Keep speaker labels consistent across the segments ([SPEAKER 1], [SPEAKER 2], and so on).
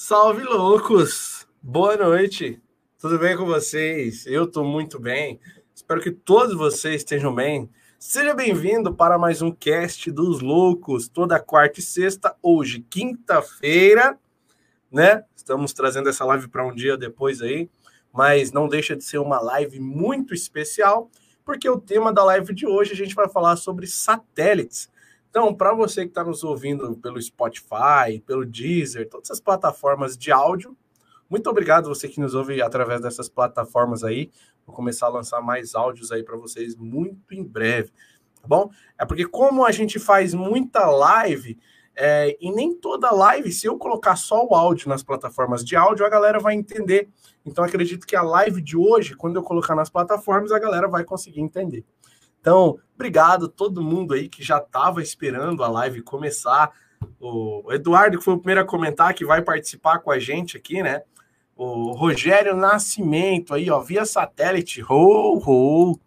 [SPEAKER 1] Salve loucos! Boa noite! Tudo bem com vocês? Eu estou muito bem. Espero que todos vocês estejam bem. Seja bem-vindo para mais um cast dos loucos, toda quarta e sexta, hoje, quinta-feira, né? Estamos trazendo essa live para um dia depois aí, mas não deixa de ser uma live muito especial, porque o tema da live de hoje a gente vai falar sobre satélites. Então, para você que está nos ouvindo pelo Spotify, pelo Deezer, todas as plataformas de áudio, muito obrigado você que nos ouve através dessas plataformas aí. Vou começar a lançar mais áudios aí para vocês muito em breve, tá bom? É porque como a gente faz muita live, é, e nem toda live, se eu colocar só o áudio nas plataformas de áudio, a galera vai entender. Então, acredito que a live de hoje, quando eu colocar nas plataformas, a galera vai conseguir entender. Então, obrigado a todo mundo aí que já estava esperando a live começar. O Eduardo, que foi o primeiro a comentar, que vai participar com a gente aqui, né? O Rogério Nascimento aí, ó, via satélite. Ho, ho.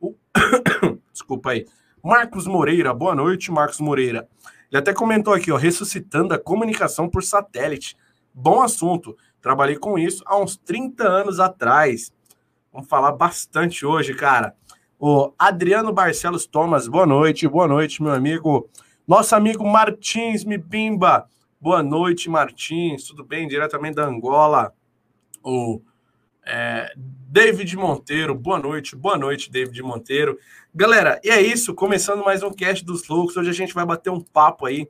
[SPEAKER 1] O... Desculpa aí. Marcos Moreira, boa noite, Marcos Moreira. Ele até comentou aqui, ó, ressuscitando a comunicação por satélite. Bom assunto. Trabalhei com isso há uns 30 anos atrás. Vamos falar bastante hoje, cara. O Adriano Barcelos Thomas, boa noite, boa noite, meu amigo. Nosso amigo Martins Mibimba, boa noite, Martins, tudo bem? Diretamente da Angola. O é, David Monteiro, boa noite, boa noite, David Monteiro. Galera, e é isso, começando mais um cast dos loucos. Hoje a gente vai bater um papo aí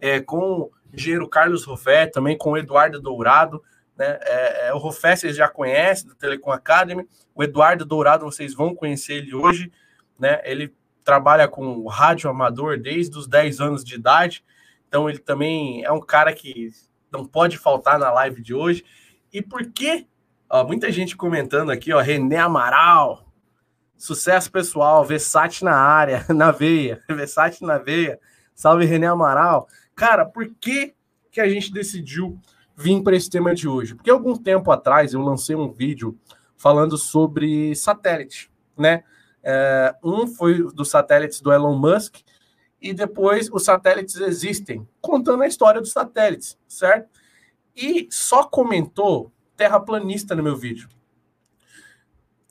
[SPEAKER 1] é, com o engenheiro Carlos Rofé, também com o Eduardo Dourado. Né? É, é, o Rofé vocês já conhecem, do Telecom Academy. O Eduardo Dourado, vocês vão conhecer ele hoje. Né? Ele trabalha com rádio amador desde os 10 anos de idade. Então, ele também é um cara que não pode faltar na live de hoje. E por que? Ó, muita gente comentando aqui, ó, René Amaral, sucesso pessoal, Versace na área, na veia, Versace na veia. Salve René Amaral. Cara, por que que a gente decidiu vim para esse tema de hoje? Porque algum tempo atrás eu lancei um vídeo falando sobre satélite, né? É, um foi dos satélites do Elon Musk e depois os satélites existem, contando a história dos satélites, certo? E só comentou terraplanista no meu vídeo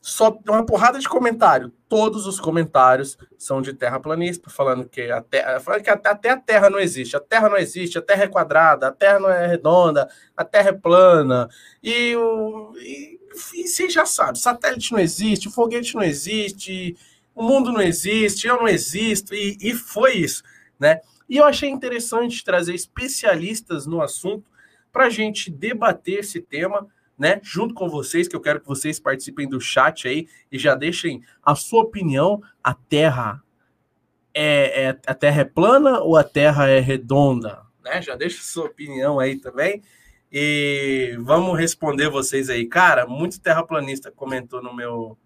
[SPEAKER 1] só uma porrada de comentário. Todos os comentários são de terraplanista, falando que a Terra, falando que até a Terra não existe. A Terra não existe, a Terra é quadrada, a Terra não é redonda, a Terra é plana. E, o, e, e você já sabe, satélite não existe, foguete não existe, o mundo não existe, eu não existo, e, e foi isso, né? E eu achei interessante trazer especialistas no assunto para a gente debater esse tema né, junto com vocês, que eu quero que vocês participem do chat aí e já deixem a sua opinião. A Terra é, é a Terra é plana ou a Terra é redonda? Né? Já deixa a sua opinião aí também. E vamos responder vocês aí. Cara, muito terraplanista comentou no meu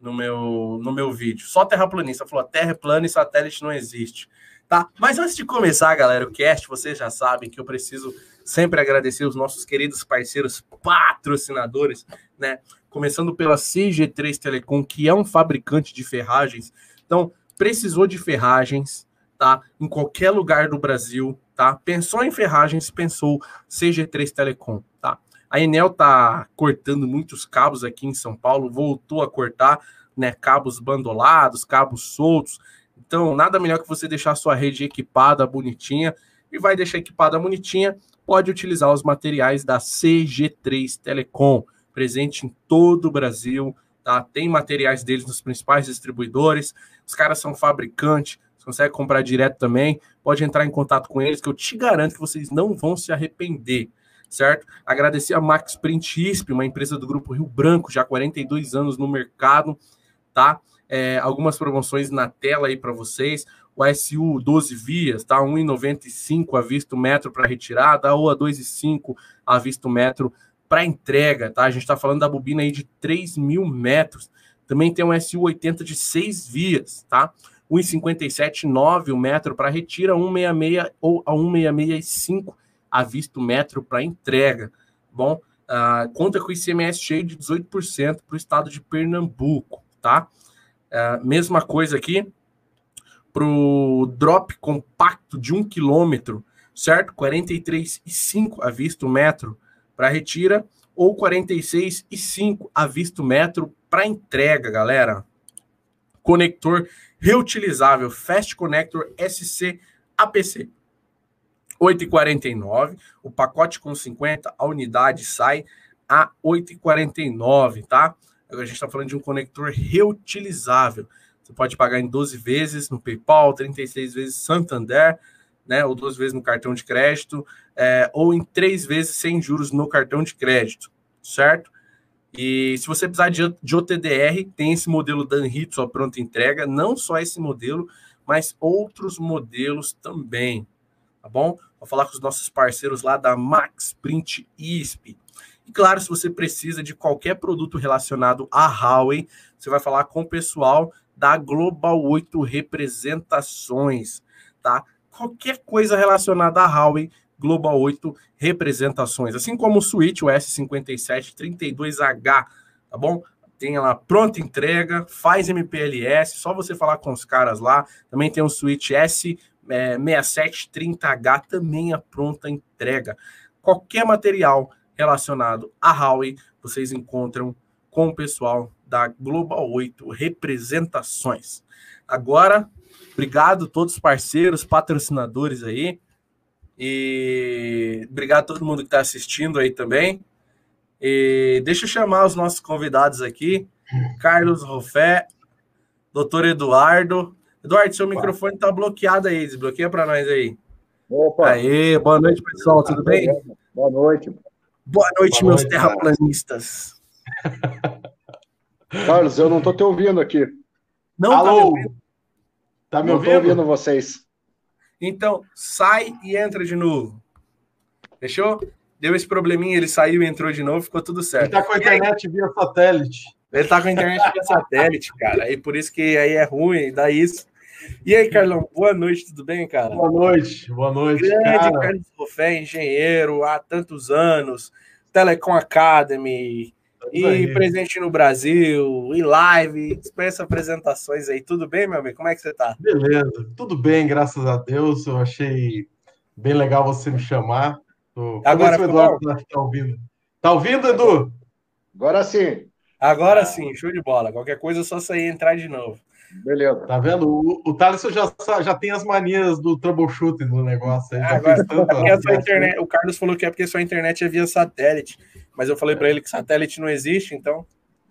[SPEAKER 1] no meu no meu vídeo. Só terraplanista falou: a Terra é plana e satélite não existe. Tá? Mas antes de começar, galera, o cast, vocês já sabem que eu preciso sempre agradecer os nossos queridos parceiros patrocinadores, né? Começando pela CG3 Telecom, que é um fabricante de ferragens. Então, precisou de ferragens, tá? Em qualquer lugar do Brasil, tá? Pensou em ferragens, pensou CG3 Telecom, tá? A Enel tá cortando muitos cabos aqui em São Paulo, voltou a cortar, né, cabos bandolados, cabos soltos. Então, nada melhor que você deixar a sua rede equipada, bonitinha, e vai deixar equipada bonitinha pode utilizar os materiais da CG3 Telecom, presente em todo o Brasil. Tá? Tem materiais deles nos principais distribuidores. Os caras são fabricantes, você consegue comprar direto também. Pode entrar em contato com eles, que eu te garanto que vocês não vão se arrepender. Certo? Agradecer a Max Print ISP, uma empresa do Grupo Rio Branco, já há 42 anos no mercado, tá? É, algumas promoções na tela aí para vocês o SU 12 vias, tá? 1,95 a visto metro para retirada ou a 2,5 a visto metro para entrega, tá? A gente está falando da bobina aí de 3 mil metros. Também tem um SU 80 de 6 vias, tá? 1,57,9 o metro para retira, 1,66 ou a 1,665 a visto metro para entrega. Bom, uh, conta com ICMS cheio de 18% para o estado de Pernambuco, tá? Uh, mesma coisa aqui, para o drop compacto de um quilômetro, certo? 43,5 à vista metro para retira ou 46,5 à vista metro para entrega, galera. Conector reutilizável Fast Connector SC APC. 8,49. O pacote com 50, a unidade sai a 8,49, tá? A gente está falando de um conector reutilizável. Você pode pagar em 12 vezes no PayPal, 36 vezes Santander, né? Ou 12 vezes no cartão de crédito, é, ou em três vezes sem juros no cartão de crédito, certo? E se você precisar de, de OTDR, tem esse modelo Danhito, a pronta entrega, não só esse modelo, mas outros modelos também, tá bom? Vou falar com os nossos parceiros lá da Max Print ISP. E claro, se você precisa de qualquer produto relacionado a Huawei, você vai falar com o pessoal da Global 8 Representações, tá? Qualquer coisa relacionada a Huawei, Global 8 Representações, assim como o Switch, o S5732H, tá bom? Tem lá pronta entrega, faz MPLS, só você falar com os caras lá. Também tem o Switch S6730H, também a pronta entrega. Qualquer material relacionado a Huawei, vocês encontram com o pessoal da Global 8 Representações. Agora, obrigado a todos os parceiros, patrocinadores aí. E obrigado a todo mundo que está assistindo aí também. E deixa eu chamar os nossos convidados aqui. Carlos Rofé, doutor Eduardo. Eduardo, seu microfone está bloqueado aí. Desbloqueia para nós aí. Opa! Aê, boa noite, pessoal. Tudo bem?
[SPEAKER 2] Boa noite.
[SPEAKER 1] Boa noite, boa meus noite, terraplanistas.
[SPEAKER 2] Carlos, eu não estou te ouvindo aqui.
[SPEAKER 1] Não
[SPEAKER 2] Alô? Tá me ouvindo? Tá me ouvindo? ouvindo vocês.
[SPEAKER 1] Então, sai e entra de novo. Fechou? Deu esse probleminha, ele saiu e entrou de novo, ficou tudo certo.
[SPEAKER 2] Ele tá com a internet via satélite.
[SPEAKER 1] Ele tá com a internet via satélite, cara. E por isso que aí é ruim, dá isso. E aí, Carlão, boa noite, tudo bem, cara?
[SPEAKER 2] Boa noite, boa noite.
[SPEAKER 1] Grande cara. Carlos Rofé, engenheiro há tantos anos, Telecom Academy, e aí. presente no Brasil, e live, dispensa apresentações aí. Tudo bem, meu amigo? Como é que você tá?
[SPEAKER 2] Beleza, tudo bem, graças a Deus. Eu achei bem legal você me chamar.
[SPEAKER 1] Tô... Agora,
[SPEAKER 2] o Eduardo tá, ouvindo. Tá ouvindo, Edu?
[SPEAKER 1] Agora sim. Agora sim, show de bola. Qualquer coisa é só sair e entrar de novo.
[SPEAKER 2] Beleza. Tá vendo? O, o Thales já, já tem as manias do troubleshooting do negócio. Aí,
[SPEAKER 1] é, agora, tanto, é internet, o Carlos falou que é porque sua internet é via satélite, mas eu falei para ele que satélite não existe, então.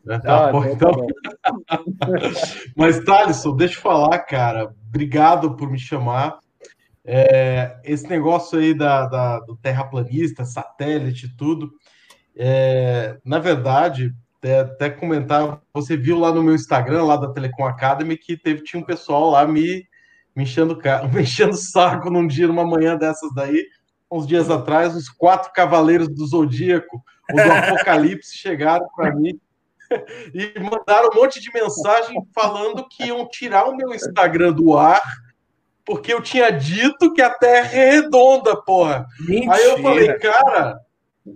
[SPEAKER 2] É, tá, ah, bom, então. mas, Thaleson, deixa eu falar, cara. Obrigado por me chamar. É, esse negócio aí da, da, do terraplanista, satélite, tudo. É, na verdade, até, até comentar, você viu lá no meu Instagram, lá da Telecom Academy, que teve, tinha um pessoal lá me, me enchendo me enchendo o saco num dia, numa manhã dessas daí, uns dias atrás, os quatro cavaleiros do Zodíaco, os do Apocalipse, chegaram para mim e mandaram um monte de mensagem falando que iam tirar o meu Instagram do ar porque eu tinha dito que a Terra é redonda, porra. Mentira. Aí eu falei, cara,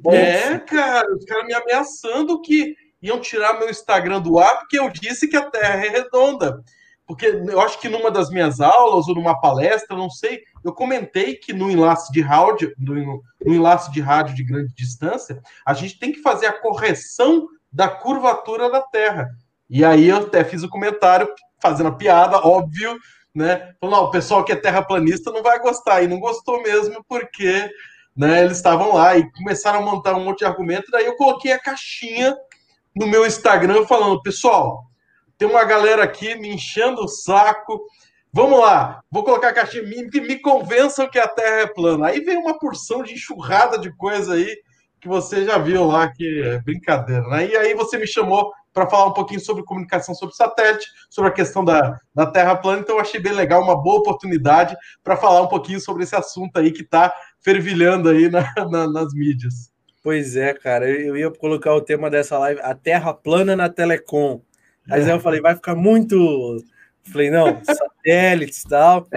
[SPEAKER 2] é, cara, os caras me ameaçando que iam tirar meu Instagram do ar porque eu disse que a Terra é redonda. Porque eu acho que numa das minhas aulas ou numa palestra, não sei, eu comentei que no enlace de rádio, no, no enlace de rádio de grande distância, a gente tem que fazer a correção da curvatura da Terra. E aí eu até fiz o um comentário fazendo a piada, óbvio, né? Falando, o pessoal que é terraplanista não vai gostar, e não gostou mesmo, porque né, eles estavam lá e começaram a montar um monte de argumento, daí eu coloquei a caixinha no meu Instagram falando, pessoal, tem uma galera aqui me enchendo o saco. Vamos lá, vou colocar a caixinha, me, me convençam que a Terra é plana. Aí vem uma porção de enxurrada de coisa aí que você já viu lá, que é brincadeira, né? E aí você me chamou para falar um pouquinho sobre comunicação sobre satélite, sobre a questão da, da Terra plana, então eu achei bem legal, uma boa oportunidade para falar um pouquinho sobre esse assunto aí que está fervilhando aí na, na, nas mídias.
[SPEAKER 1] Pois é, cara, eu ia colocar o tema dessa live, a Terra plana na Telecom. Mas aí eu falei, vai ficar muito. Falei, não, satélites e tal.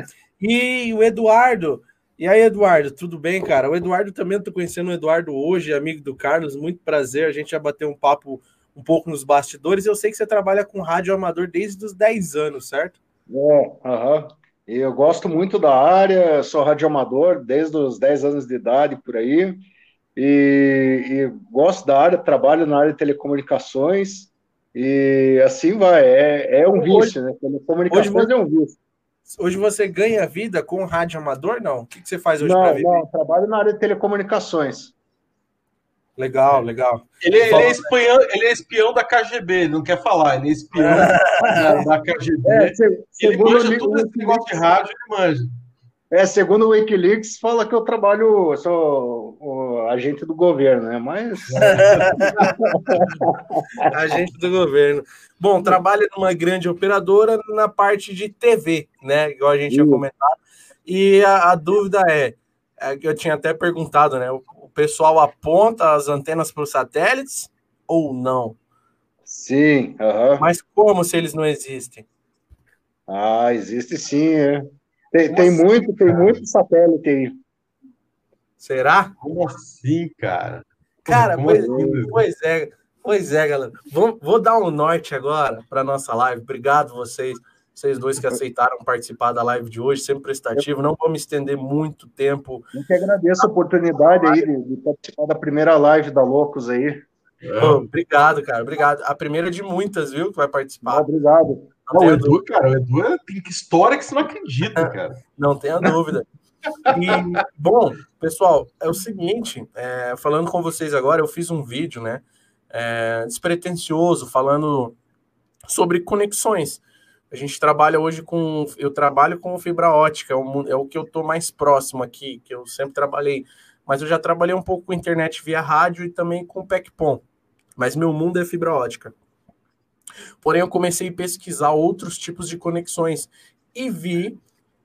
[SPEAKER 1] E o Eduardo. E aí, Eduardo, tudo bem, cara? O Eduardo também, eu tô conhecendo o Eduardo hoje, amigo do Carlos, muito prazer. A gente já bateu um papo um pouco nos bastidores. Eu sei que você trabalha com rádio amador desde os 10 anos, certo?
[SPEAKER 2] É, aham.
[SPEAKER 3] Eu gosto muito da área, sou radioamador desde os 10 anos de idade por aí. E, e gosto da área, trabalho na área de telecomunicações. E assim vai, é, é um vício, né? Telecomunicações hoje, é um vício.
[SPEAKER 1] Hoje você ganha vida com rádio amador, não? O que, que você faz hoje
[SPEAKER 3] para viver? Não, trabalho na área de telecomunicações.
[SPEAKER 1] Legal, legal.
[SPEAKER 2] Ele, ele, é espião, ele é espião da KGB, ele não quer falar, ele é espião da KGB. É, se, ele manja tudo esse negócio de rádio, ele manja.
[SPEAKER 3] É, segundo o Wikileaks, fala que eu trabalho, sou o agente do governo, né? Mas.
[SPEAKER 1] agente do governo. Bom, trabalha numa grande operadora na parte de TV, né? Igual a gente tinha comentado. E a, a dúvida é, é, eu tinha até perguntado, né? O, o pessoal aponta as antenas para os satélites ou não?
[SPEAKER 3] Sim. Uh -huh.
[SPEAKER 1] Mas como se eles não existem?
[SPEAKER 3] Ah, existe sim, é. Tem, tem assim, muito, tem muito satélite aí.
[SPEAKER 1] Será?
[SPEAKER 2] Como assim, cara?
[SPEAKER 1] Cara, pois, assim? pois, é, pois é, galera. Vou, vou dar um norte agora para nossa live. Obrigado vocês, vocês dois que aceitaram participar da live de hoje, sempre prestativo. Não vou me estender muito tempo.
[SPEAKER 3] Eu que agradeço a oportunidade aí de, de participar da primeira live da Loucos aí.
[SPEAKER 1] Obrigado, cara. Obrigado. A primeira de muitas, viu, que vai participar.
[SPEAKER 3] obrigado.
[SPEAKER 2] Não, o Edu, cara, o Edu é, tem história que você não acredita, cara.
[SPEAKER 1] Não tenha dúvida. E, bom, pessoal, é o seguinte, é, falando com vocês agora, eu fiz um vídeo, né, é, despretensioso, falando sobre conexões. A gente trabalha hoje com, eu trabalho com fibra ótica, é o, é o que eu tô mais próximo aqui, que eu sempre trabalhei, mas eu já trabalhei um pouco com internet via rádio e também com PECPOM, mas meu mundo é fibra ótica. Porém, eu comecei a pesquisar outros tipos de conexões e vi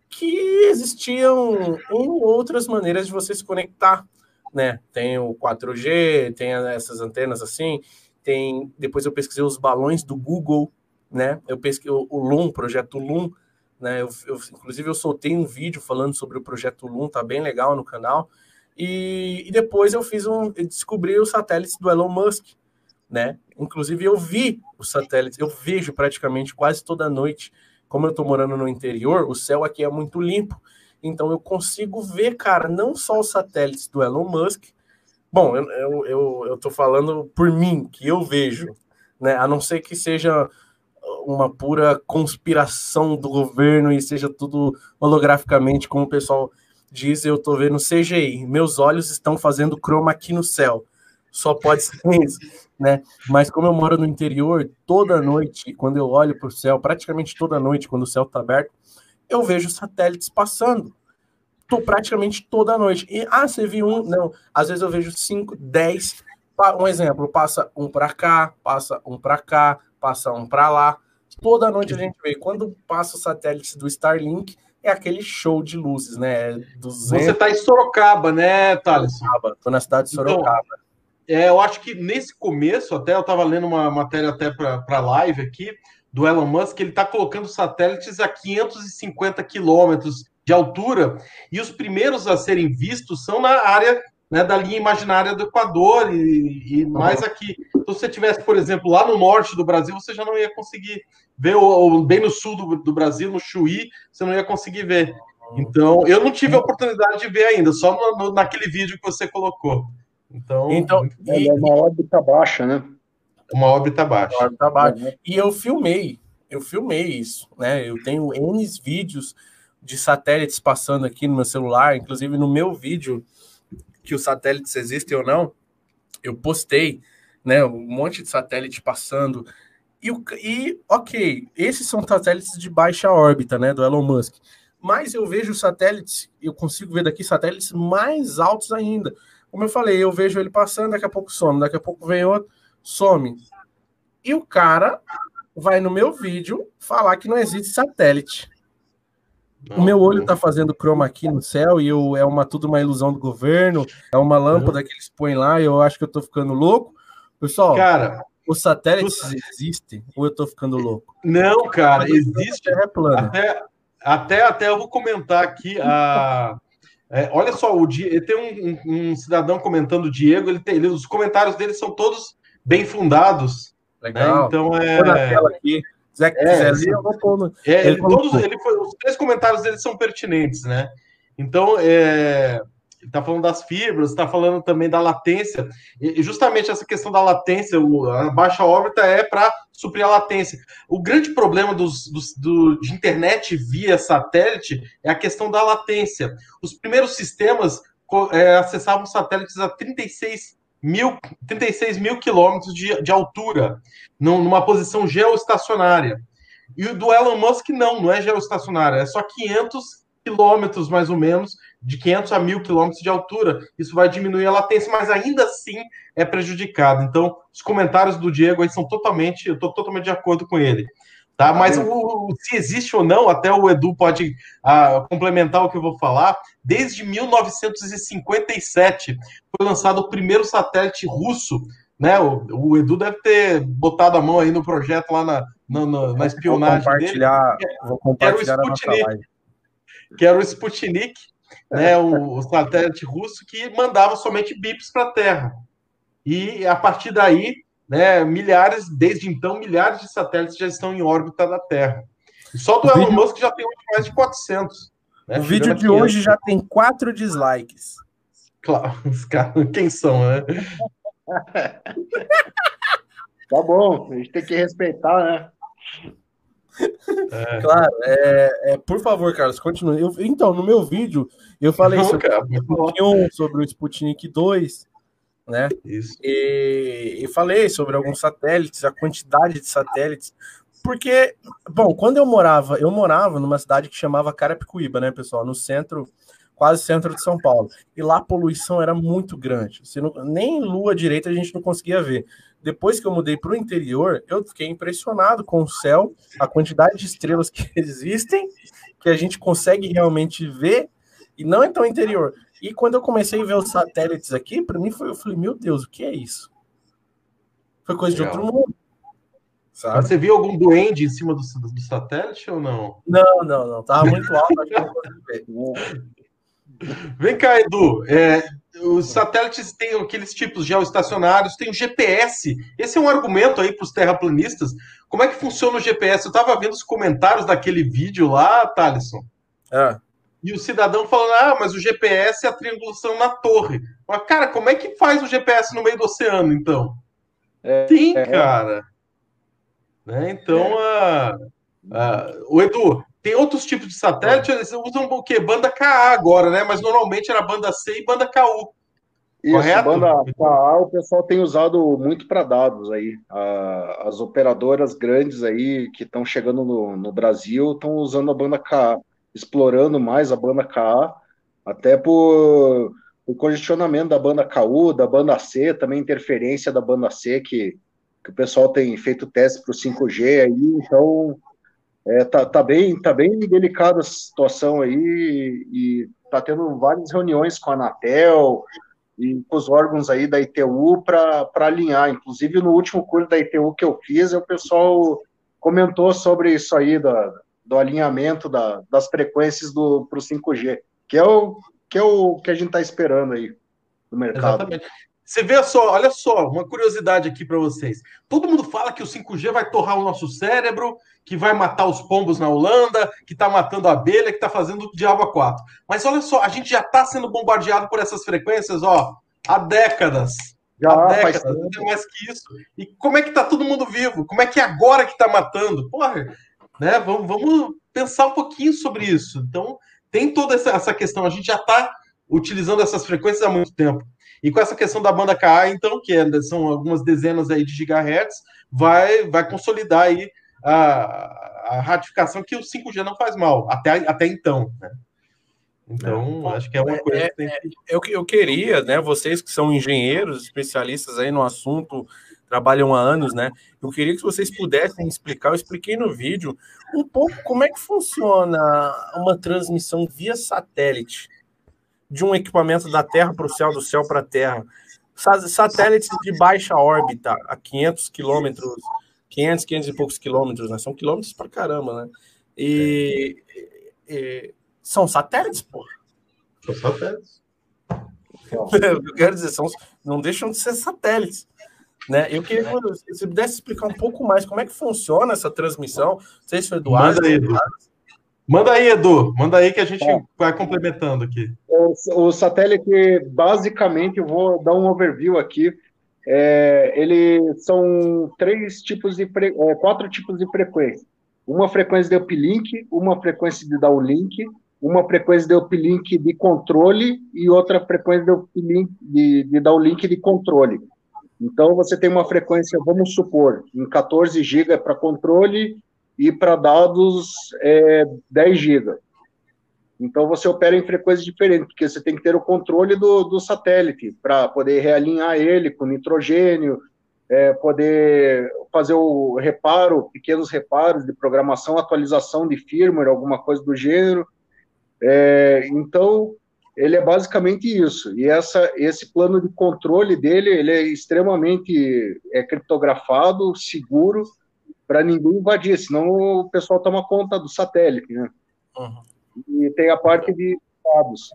[SPEAKER 1] que existiam outras maneiras de você se conectar, né? Tem o 4G, tem essas antenas assim, tem. Depois eu pesquisei os balões do Google, né? Eu pesquisei o, o projeto Loom, né? Eu, eu, inclusive eu soltei um vídeo falando sobre o projeto Loom, tá bem legal no canal. E, e depois eu fiz um, eu descobri os satélites do Elon Musk, né? Inclusive, eu vi os satélites, eu vejo praticamente quase toda noite. Como eu estou morando no interior, o céu aqui é muito limpo. Então, eu consigo ver, cara, não só os satélites do Elon Musk. Bom, eu, eu, eu, eu tô falando por mim, que eu vejo, né? A não ser que seja uma pura conspiração do governo e seja tudo holograficamente, como o pessoal diz, eu tô vendo CGI. Meus olhos estão fazendo chroma aqui no céu. Só pode ser isso né? Mas como eu moro no interior, toda noite, quando eu olho para o céu, praticamente toda noite, quando o céu está aberto, eu vejo satélites passando. Tô praticamente toda noite. E, ah, você viu um? Não. Às vezes eu vejo cinco, dez. Um exemplo, passa um para cá, passa um para cá, passa um para lá. Toda noite a gente vê. Quando passa o satélite do Starlink, é aquele show de luzes, né?
[SPEAKER 2] 200... Você está em Sorocaba, né, Thales?
[SPEAKER 1] Sorocaba. Tô na cidade de então, Sorocaba. Então,
[SPEAKER 2] é, eu acho que nesse começo, até eu estava lendo uma matéria até para a live aqui, do Elon Musk, ele está colocando satélites a 550 quilômetros de altura, e os primeiros a serem vistos são na área né, da linha imaginária do Equador e, e mais aqui. Então, se você tivesse, por exemplo, lá no norte do Brasil, você já não ia conseguir ver, ou, bem no sul do, do Brasil, no Chuí, você não ia conseguir ver. Então, eu não tive a oportunidade de ver ainda, só no, no, naquele vídeo que você colocou. Então,
[SPEAKER 3] então e, é uma órbita baixa, né?
[SPEAKER 2] Uma órbita baixa. Uma órbita
[SPEAKER 1] baixa. É. E eu filmei, eu filmei isso, né? Eu tenho N vídeos de satélites passando aqui no meu celular, inclusive no meu vídeo, que os satélites existem ou não, eu postei, né? Um monte de satélite passando. E, e ok, esses são satélites de baixa órbita, né? Do Elon Musk. Mas eu vejo satélites, eu consigo ver daqui satélites mais altos ainda como eu falei, eu vejo ele passando, daqui a pouco some, daqui a pouco vem outro, some. E o cara vai no meu vídeo falar que não existe satélite. Não, o meu olho está fazendo chroma aqui no céu e eu, é uma tudo uma ilusão do governo, é uma lâmpada que eles põem lá e eu acho que eu estou ficando louco. Pessoal,
[SPEAKER 2] cara,
[SPEAKER 1] os satélites tu... existem ou eu estou ficando louco?
[SPEAKER 2] Não, cara, existe. Até, até, até eu vou comentar aqui a é, olha só, o Di... tem um, um, um, cidadão comentando o Diego, ele tem, ele, os comentários dele são todos bem fundados.
[SPEAKER 1] Legal. Né? Então é. aqui.
[SPEAKER 2] Zé, é, é, ele, todos, ele foi, os três comentários dele são pertinentes, né? Então, é, está falando das fibras, está falando também da latência, e justamente essa questão da latência, a baixa órbita é para suprir a latência. O grande problema dos, dos, do, de internet via satélite é a questão da latência. Os primeiros sistemas é, acessavam satélites a 36 mil, 36 mil quilômetros de, de altura, numa posição geoestacionária. E o do Elon Musk não, não é geoestacionária, é só 500 quilômetros mais ou menos, de 500 a 1000 quilômetros de altura. Isso vai diminuir a latência, mas ainda assim é prejudicado. Então, os comentários do Diego aí são totalmente, eu estou totalmente de acordo com ele. Tá? Mas o, se existe ou não, até o Edu pode uh, complementar o que eu vou falar. Desde 1957 foi lançado o primeiro satélite russo. Né? O, o Edu deve ter botado a mão aí no projeto lá na, na, na, na espionagem
[SPEAKER 1] vou compartilhar, dele. Vou compartilhar
[SPEAKER 2] era o Sputnik que era o Sputnik, né, o, o satélite russo que mandava somente bips para a Terra. E a partir daí, né, milhares, desde então, milhares de satélites já estão em órbita da Terra. Só do o Elon vídeo... Musk já tem mais de 400.
[SPEAKER 1] Né, o vídeo de hoje já tem quatro dislikes.
[SPEAKER 2] Claro, os caras, quem são, né?
[SPEAKER 3] tá bom, a gente tem que respeitar, né?
[SPEAKER 1] É. Claro, é, é, por favor, Carlos, continue. Eu, então, no meu vídeo, eu falei Não, sobre, cara, o sobre o Sputnik 2, né? Isso. E, e falei sobre alguns satélites, a quantidade de satélites. Porque, bom, quando eu morava, eu morava numa cidade que chamava Carapicuíba, né, pessoal? No centro, quase centro de São Paulo. E lá a poluição era muito grande. Não, nem lua direita a gente não conseguia ver depois que eu mudei para o interior, eu fiquei impressionado com o céu, a quantidade de estrelas que existem, que a gente consegue realmente ver, e não é tão interior. E quando eu comecei a ver os satélites aqui, para mim foi, eu falei, meu Deus, o que é isso? Foi coisa Legal. de outro mundo.
[SPEAKER 2] Sabe? Você viu algum duende em cima do, do, satélite ou não?
[SPEAKER 1] Não, não, não. Tava muito alto.
[SPEAKER 2] Vem cá, Edu. É, os satélites têm aqueles tipos geoestacionários, tem o GPS. Esse é um argumento aí para os terraplanistas. Como é que funciona o GPS? Eu estava vendo os comentários daquele vídeo lá, Thalisson. É. E o cidadão falando: ah, mas o GPS é a triangulação na torre. Mas, cara, como é que faz o GPS no meio do oceano, então? É, Tem, é, cara. Né? Então, é. a, a, o Edu, tem outros tipos de satélite, eles usam o quê? Banda KA agora, né? Mas normalmente era banda C e banda KU.
[SPEAKER 3] Isso, correto? banda KA o pessoal tem usado muito para dados aí. as operadoras grandes aí que estão chegando no, no Brasil estão usando a banda KA, explorando mais a banda KA, até por o congestionamento da banda KU, da banda C, também interferência da banda C, que, que o pessoal tem feito teste para o 5G aí, então é, tá, tá, bem, tá bem delicada a situação aí e tá tendo várias reuniões com a Anatel e com os órgãos aí da ITU para alinhar. Inclusive, no último curso da ITU que eu fiz, o pessoal comentou sobre isso aí, da, do alinhamento da, das frequências para o 5G, que é o, que é o que a gente está esperando aí no mercado. Exatamente.
[SPEAKER 2] Você vê só, olha só, uma curiosidade aqui para vocês. Todo mundo fala que o 5G vai torrar o nosso cérebro, que vai matar os pombos na Holanda, que está matando a abelha, que está fazendo o diabo a quatro. Mas olha só, a gente já está sendo bombardeado por essas frequências, ó, há décadas. Já há décadas, não mais que isso. E como é que está todo mundo vivo? Como é que é agora que está matando? Porra, né? Vamos, vamos pensar um pouquinho sobre isso. Então, tem toda essa, essa questão. A gente já está utilizando essas frequências há muito tempo. E com essa questão da banda KA, então, que é, são algumas dezenas aí de gigahertz, vai, vai consolidar aí a, a ratificação que o 5G não faz mal, até, até então, né? Então, é, acho que é uma coisa é, que tem que...
[SPEAKER 1] Eu, eu queria, né, vocês que são engenheiros, especialistas aí no assunto, trabalham há anos, né? Eu queria que vocês pudessem explicar, eu expliquei no vídeo, um pouco como é que funciona uma transmissão via satélite de um equipamento da Terra para o céu, do céu para a Terra. Satélites de baixa órbita, a 500 quilômetros, 500, 500 e poucos quilômetros, né? São quilômetros para caramba, né? E, e, são satélites, pô. São satélites. eu quero dizer, são, não deixam de ser satélites. Né? Eu queria que você pudesse explicar um pouco mais como é que funciona essa transmissão. Não sei se o Eduardo.
[SPEAKER 2] Manda aí, Edu. Manda aí, Edu. Manda aí que a gente é. vai complementando aqui.
[SPEAKER 3] O, o, satélite, basicamente, eu vou dar um overview aqui. É, ele são três tipos de é, quatro tipos de frequência. Uma frequência de uplink, uma frequência de downlink, uma frequência de uplink de controle e outra frequência de uplink de, de downlink de controle. Então, você tem uma frequência, vamos supor, em 14 GB para controle e para dados é, 10 GB. Então, você opera em frequências diferentes, porque você tem que ter o controle do, do satélite para poder realinhar ele com nitrogênio, é, poder fazer o reparo, pequenos reparos de programação, atualização de firmware, alguma coisa do gênero. É, então, ele é basicamente isso. E essa, esse plano de controle dele, ele é extremamente é criptografado, seguro, para ninguém invadir, senão o pessoal toma conta do satélite, né? Uhum. E tem a parte de dados.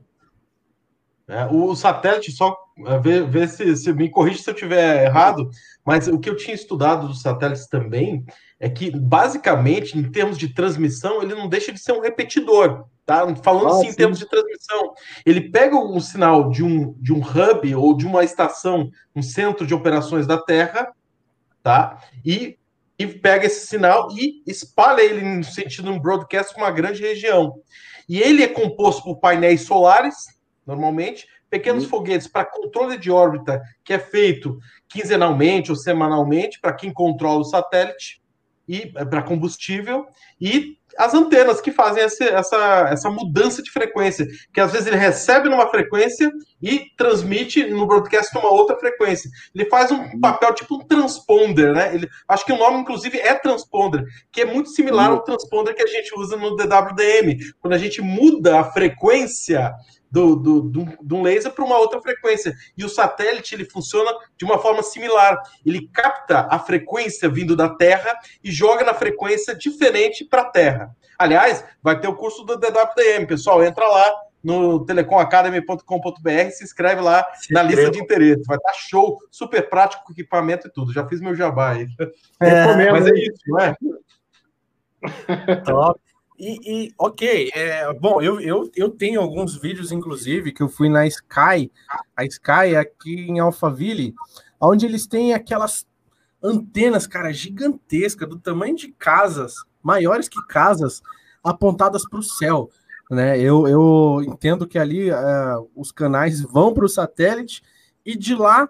[SPEAKER 2] É, o satélite, só é, ver, ver se, se, me corrige se eu estiver errado, mas o que eu tinha estudado dos satélites também é que, basicamente, em termos de transmissão, ele não deixa de ser um repetidor, tá? Falando ah, assim sim. em termos de transmissão, ele pega um sinal de um, de um hub ou de uma estação, um centro de operações da Terra, tá? E, e pega esse sinal e espalha ele no sentido de um broadcast para uma grande região. E ele é composto por painéis solares, normalmente, pequenos uhum. foguetes para controle de órbita, que é feito quinzenalmente ou semanalmente para quem controla o satélite e é, para combustível e as antenas que fazem essa, essa, essa mudança de frequência, que às vezes ele recebe numa frequência e transmite no broadcast uma outra frequência. Ele faz um uhum. papel tipo um transponder, né? Ele, acho que o nome, inclusive, é transponder, que é muito similar ao uhum. transponder que a gente usa no DWDM. Quando a gente muda a frequência do, do, do, de um laser para uma outra frequência. E o satélite ele funciona de uma forma similar. Ele capta a frequência vindo da Terra e joga na frequência diferente para a Terra. Aliás, vai ter o curso do DWDM, pessoal. Entra lá no telecomacademy.com.br, se inscreve lá se na lista de interesse. Vai estar tá show, super prático com equipamento e tudo. Já fiz meu jabá aí.
[SPEAKER 1] É, mas é isso, não é? Top. E, e, ok, é, bom, eu, eu, eu tenho alguns vídeos, inclusive, que eu fui na Sky, a Sky aqui em Alphaville, onde eles têm aquelas antenas, cara, gigantescas, do tamanho de casas, maiores que casas, apontadas para o céu. Né? Eu, eu entendo que ali uh, os canais vão para o satélite e de lá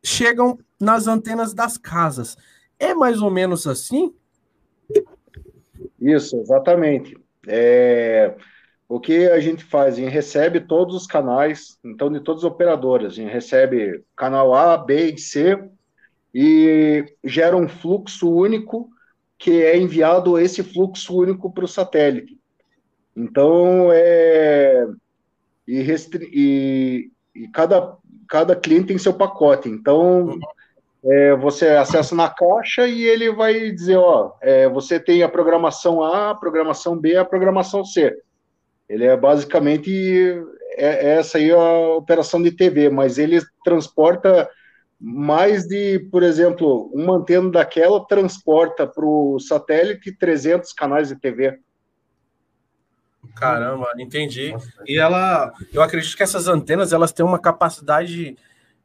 [SPEAKER 1] chegam nas antenas das casas. É mais ou menos assim?
[SPEAKER 3] Isso, exatamente. É, o que a gente faz? A gente recebe todos os canais, então, de todas as operadoras. A gente recebe canal A, B e C e gera um fluxo único que é enviado esse fluxo único para o satélite. Então, é, e, restri, e, e, cada, cada cliente tem seu pacote. Então, uhum é, você acessa na caixa e ele vai dizer, ó, é, você tem a programação A, a programação B, a programação C. Ele é basicamente é, é essa aí a operação de TV, mas ele transporta mais de, por exemplo, uma antena daquela transporta para o satélite 300 canais de TV.
[SPEAKER 1] Caramba, entendi. E ela, eu acredito que essas antenas elas têm uma capacidade,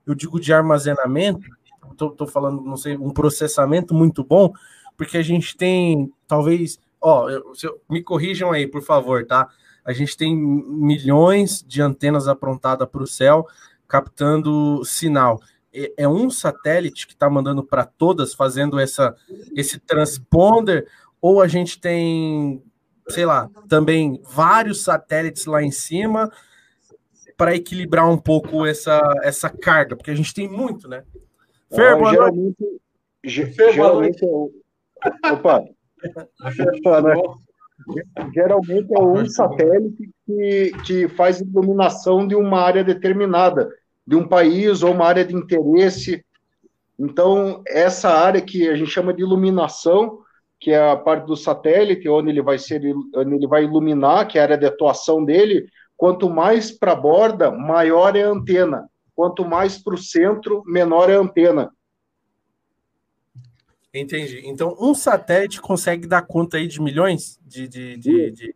[SPEAKER 1] eu digo, de armazenamento tô falando, não sei, um processamento muito bom, porque a gente tem, talvez, ó, eu, eu, me corrijam aí, por favor, tá? A gente tem milhões de antenas aprontadas para o céu, captando sinal. É, é um satélite que está mandando para todas, fazendo essa, esse transponder, ou a gente tem, sei lá, também vários satélites lá em cima para equilibrar um pouco essa, essa carga, porque a gente tem muito, né?
[SPEAKER 3] Fer, boa geralmente, noite. Fer, geralmente é Opa! geralmente é um satélite que, que faz iluminação de uma área determinada, de um país ou uma área de interesse. Então, essa área que a gente chama de iluminação, que é a parte do satélite, onde ele vai ser, onde ele vai iluminar, que é a área de atuação dele, quanto mais para a borda, maior é a antena. Quanto mais para o centro, menor é a antena.
[SPEAKER 1] Entendi. Então, um satélite consegue dar conta aí de milhões de. de, de, de...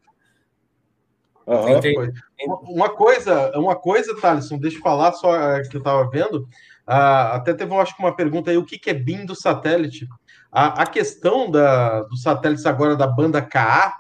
[SPEAKER 2] Uhum. Uma coisa, uma coisa, Thaleson, deixa eu falar só é, que eu estava vendo. Ah, até teve, eu acho que uma pergunta aí: o que, que é BIM do satélite? A, a questão da, dos satélites agora da banda KA,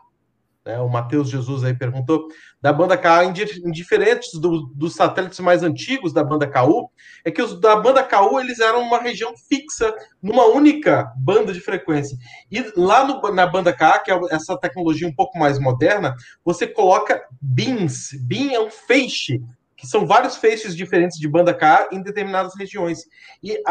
[SPEAKER 2] né, o Matheus Jesus aí perguntou, da banda KA, indiferentes do, dos satélites mais antigos da banda KU, é que os da banda KU eles eram uma região fixa, numa única banda de frequência. E lá no, na banda KA, que é essa tecnologia um pouco mais moderna, você coloca bins. Bin é um feixe que são vários feixes diferentes de banda K em determinadas regiões. E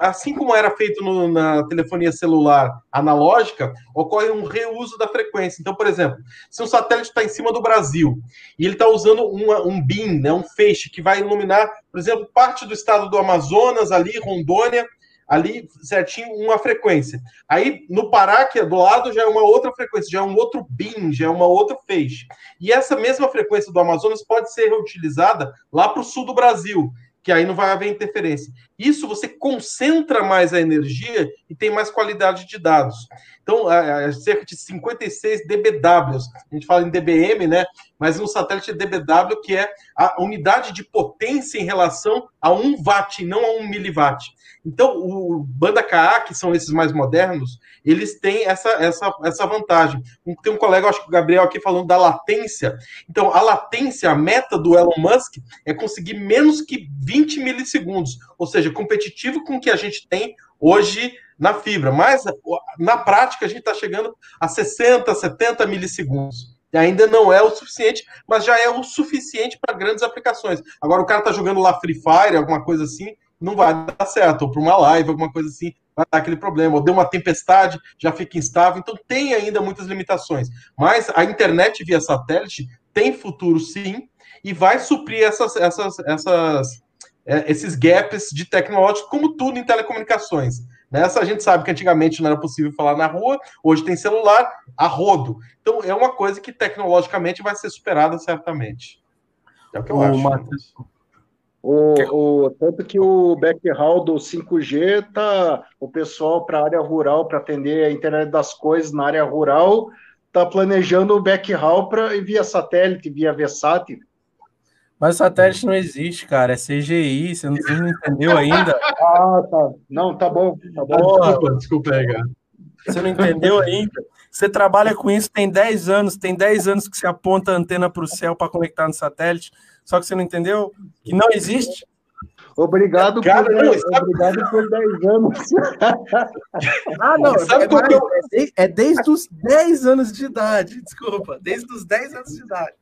[SPEAKER 2] assim como era feito no, na telefonia celular analógica, ocorre um reuso da frequência. Então, por exemplo, se um satélite está em cima do Brasil e ele está usando uma, um BIM, né, um feixe, que vai iluminar, por exemplo, parte do estado do Amazonas, ali, Rondônia, ali certinho uma frequência. Aí no Pará, que é do lado, já é uma outra frequência, já é um outro BIM, já é uma outra feixe. E essa mesma frequência do Amazonas pode ser reutilizada lá para o sul do Brasil, que aí não vai haver interferência. Isso você concentra mais a energia e tem mais qualidade de dados. Então, é, é cerca de 56 dBWs. A gente fala em dBm, né? Mas um satélite é dBW, que é a unidade de potência em relação a 1 watt, não a 1 miliwatt. Então, o banda KA, que são esses mais modernos, eles têm essa, essa, essa vantagem. Tem um colega, acho que o Gabriel aqui falando da latência. Então, a latência, a meta do Elon Musk é conseguir menos que 20 milissegundos, ou seja, competitivo com o que a gente tem hoje na fibra. Mas, na prática, a gente está chegando a 60, 70 milissegundos. Ainda não é o suficiente, mas já é o suficiente para grandes aplicações. Agora, o cara está jogando lá Free Fire, alguma coisa assim, não vai dar certo, ou para uma live, alguma coisa assim, vai dar aquele problema. Ou deu uma tempestade, já fica instável. Então tem ainda muitas limitações. Mas a internet via satélite tem futuro sim, e vai suprir essas, essas, essas, é, esses gaps de tecnológico, como tudo em telecomunicações. Nessa a gente sabe que antigamente não era possível falar na rua, hoje tem celular a rodo. Então é uma coisa que tecnologicamente vai ser superada certamente. É o que eu o acho. Matheus,
[SPEAKER 3] o, o, tanto que o backhaul do 5G tá o pessoal para a área rural, para atender a internet das coisas na área rural, tá planejando o backhaul para via satélite, via VSAT.
[SPEAKER 1] Mas satélite não existe, cara, é CGI, você não, você não entendeu ainda?
[SPEAKER 3] ah, tá. Não, tá bom, tá
[SPEAKER 2] bom. Desculpa, desculpa aí, cara.
[SPEAKER 1] Você não entendeu ainda? Você trabalha com isso tem 10 anos, tem 10 anos que você aponta a antena para o céu para conectar no satélite. Só que você não entendeu que não existe.
[SPEAKER 3] Obrigado, Cara, por, não, sabe... obrigado por 10 anos.
[SPEAKER 1] ah, não, sabe é, eu... é, desde, é desde os 10 anos de idade, desculpa, desde os 10 anos de idade.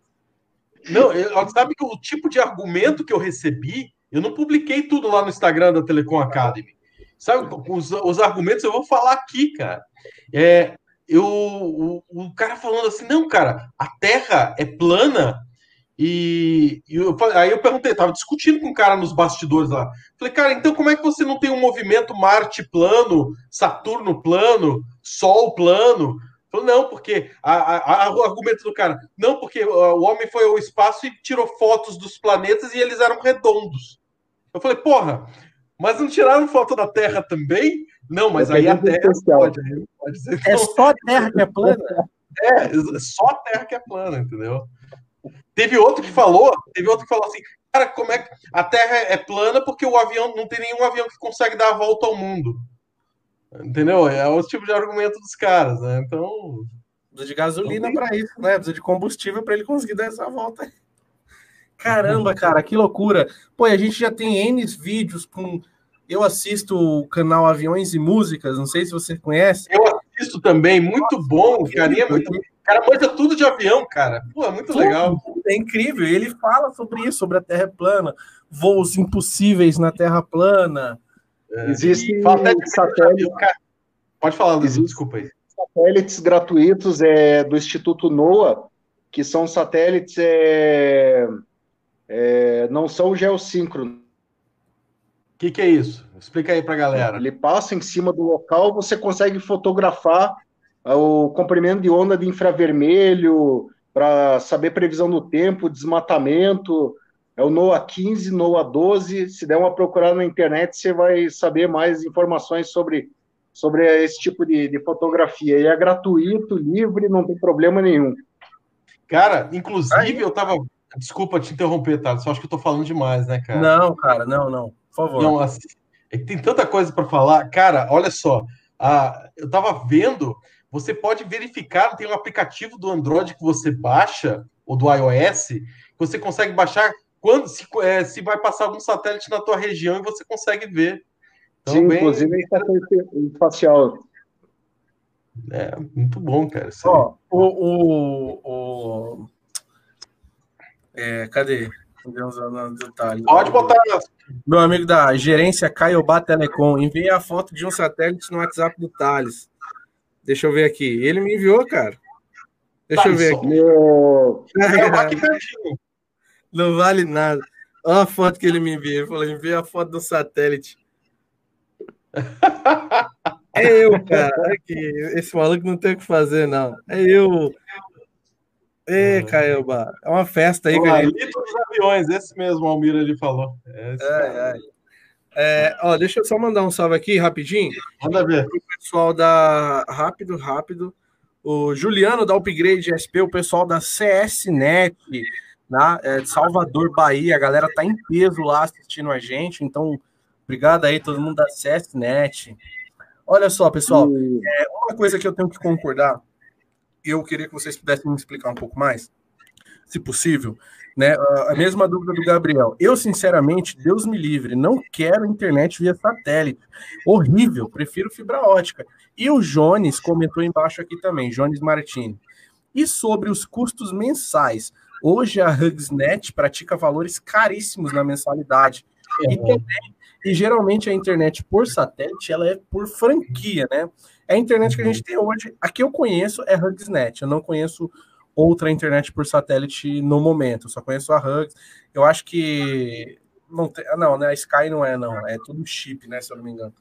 [SPEAKER 2] Não, eu, sabe que o tipo de argumento que eu recebi, eu não publiquei tudo lá no Instagram da Telecom Academy. Sabe, os, os argumentos eu vou falar aqui, cara. É, eu, o, o cara falando assim, não, cara, a Terra é plana e, e eu, aí eu perguntei, tava discutindo com o um cara nos bastidores lá. Falei, cara, então como é que você não tem um movimento Marte plano, Saturno plano, Sol plano? Falei, não, porque a, a, o argumento do cara, não, porque o homem foi ao espaço e tirou fotos dos planetas e eles eram redondos. Eu falei, porra, mas não tiraram foto da Terra também? Não, mas aí a Terra pode,
[SPEAKER 1] pode ser, É só a Terra que é plana?
[SPEAKER 2] É, só a Terra que é plana, entendeu? Teve outro que falou, teve outro que falou assim, cara, como é que a Terra é plana porque o avião não tem nenhum avião que consegue dar a volta ao mundo. Entendeu? É o tipo de argumento dos caras, né? Então.
[SPEAKER 1] Precisa de gasolina para isso, né? Precisa de combustível para ele conseguir dar essa volta. Caramba, cara, que loucura. Pô, a gente já tem N vídeos com. Eu assisto o canal Aviões e Músicas, não sei se você conhece.
[SPEAKER 2] Eu assisto também, muito bom, carinha, muito cara manja tudo de avião, cara. Pô, é muito tudo. legal.
[SPEAKER 1] É incrível. E ele fala sobre isso, sobre a Terra plana, voos impossíveis na Terra plana.
[SPEAKER 3] É. Existe satélite.
[SPEAKER 2] Pode falar, Luiz, desculpa aí.
[SPEAKER 3] Satélites gratuitos é, do Instituto NOAA, que são satélites é, é, não são geossíncronos.
[SPEAKER 2] O que, que é isso? Explica aí para a galera.
[SPEAKER 3] Ele passa em cima do local, você consegue fotografar o comprimento de onda de infravermelho, para saber previsão do tempo, desmatamento. É o NOAA 15, NOAA 12. Se der uma procurada na internet, você vai saber mais informações sobre sobre esse tipo de, de fotografia. E é gratuito, livre, não tem problema nenhum.
[SPEAKER 2] Cara, inclusive eu tava. Desculpa te interromper, tá? Só acho que eu tô falando demais, né, cara?
[SPEAKER 1] Não, cara, não, não. Por favor. Não,
[SPEAKER 2] assim, é que tem tanta coisa para falar. Cara, olha só. Ah, eu tava vendo, você pode verificar, tem um aplicativo do Android que você baixa, ou do iOS, que você consegue baixar quando se, é, se vai passar algum satélite na tua região e você consegue ver.
[SPEAKER 3] Então, Sim, bem... inclusive está facial.
[SPEAKER 2] É, muito bom, cara.
[SPEAKER 1] Ó, o, o, o... É, cadê?
[SPEAKER 2] Pode botar.
[SPEAKER 1] Meu amigo da gerência Caiobá Telecom, enviei a foto de um satélite no WhatsApp do Thales. Deixa eu ver aqui. Ele me enviou, cara. Deixa eu ver aqui. Meu... Não vale nada. Olha a foto que ele me enviou. Ele falou: envia a foto do satélite. É eu, cara. Aqui. Esse maluco não tem o que fazer, não. É eu. Ê, ah. Caioba. É uma festa aí,
[SPEAKER 2] cara. Gente... dos aviões, esse mesmo, Almira, ele falou.
[SPEAKER 1] É, é, é, ó, deixa eu só mandar um salve aqui rapidinho.
[SPEAKER 2] Manda ver.
[SPEAKER 1] O pessoal da. Rápido, rápido. O Juliano da Upgrade SP, o pessoal da CSNet, né, é, de Salvador, Bahia. A galera tá em peso lá assistindo a gente. Então, obrigado aí, todo mundo da CSNet. Olha só, pessoal, é, uma coisa que eu tenho que concordar, eu queria que vocês pudessem me explicar um pouco mais, se possível, né? A mesma dúvida do Gabriel. Eu, sinceramente, Deus me livre, não quero internet via satélite. Horrível, prefiro fibra ótica. E o Jones comentou embaixo aqui também, Jones Martini. E sobre os custos mensais? Hoje a HugsNet pratica valores caríssimos na mensalidade. E também e geralmente a internet por satélite ela é por franquia, né? É a internet que a gente uhum. tem hoje, a que eu conheço é HugsNet. Eu não conheço outra internet por satélite no momento. Eu só conheço a Hugs. Eu acho que não tem, não, né? A Sky não é não, é tudo chip, né? Se eu não me engano.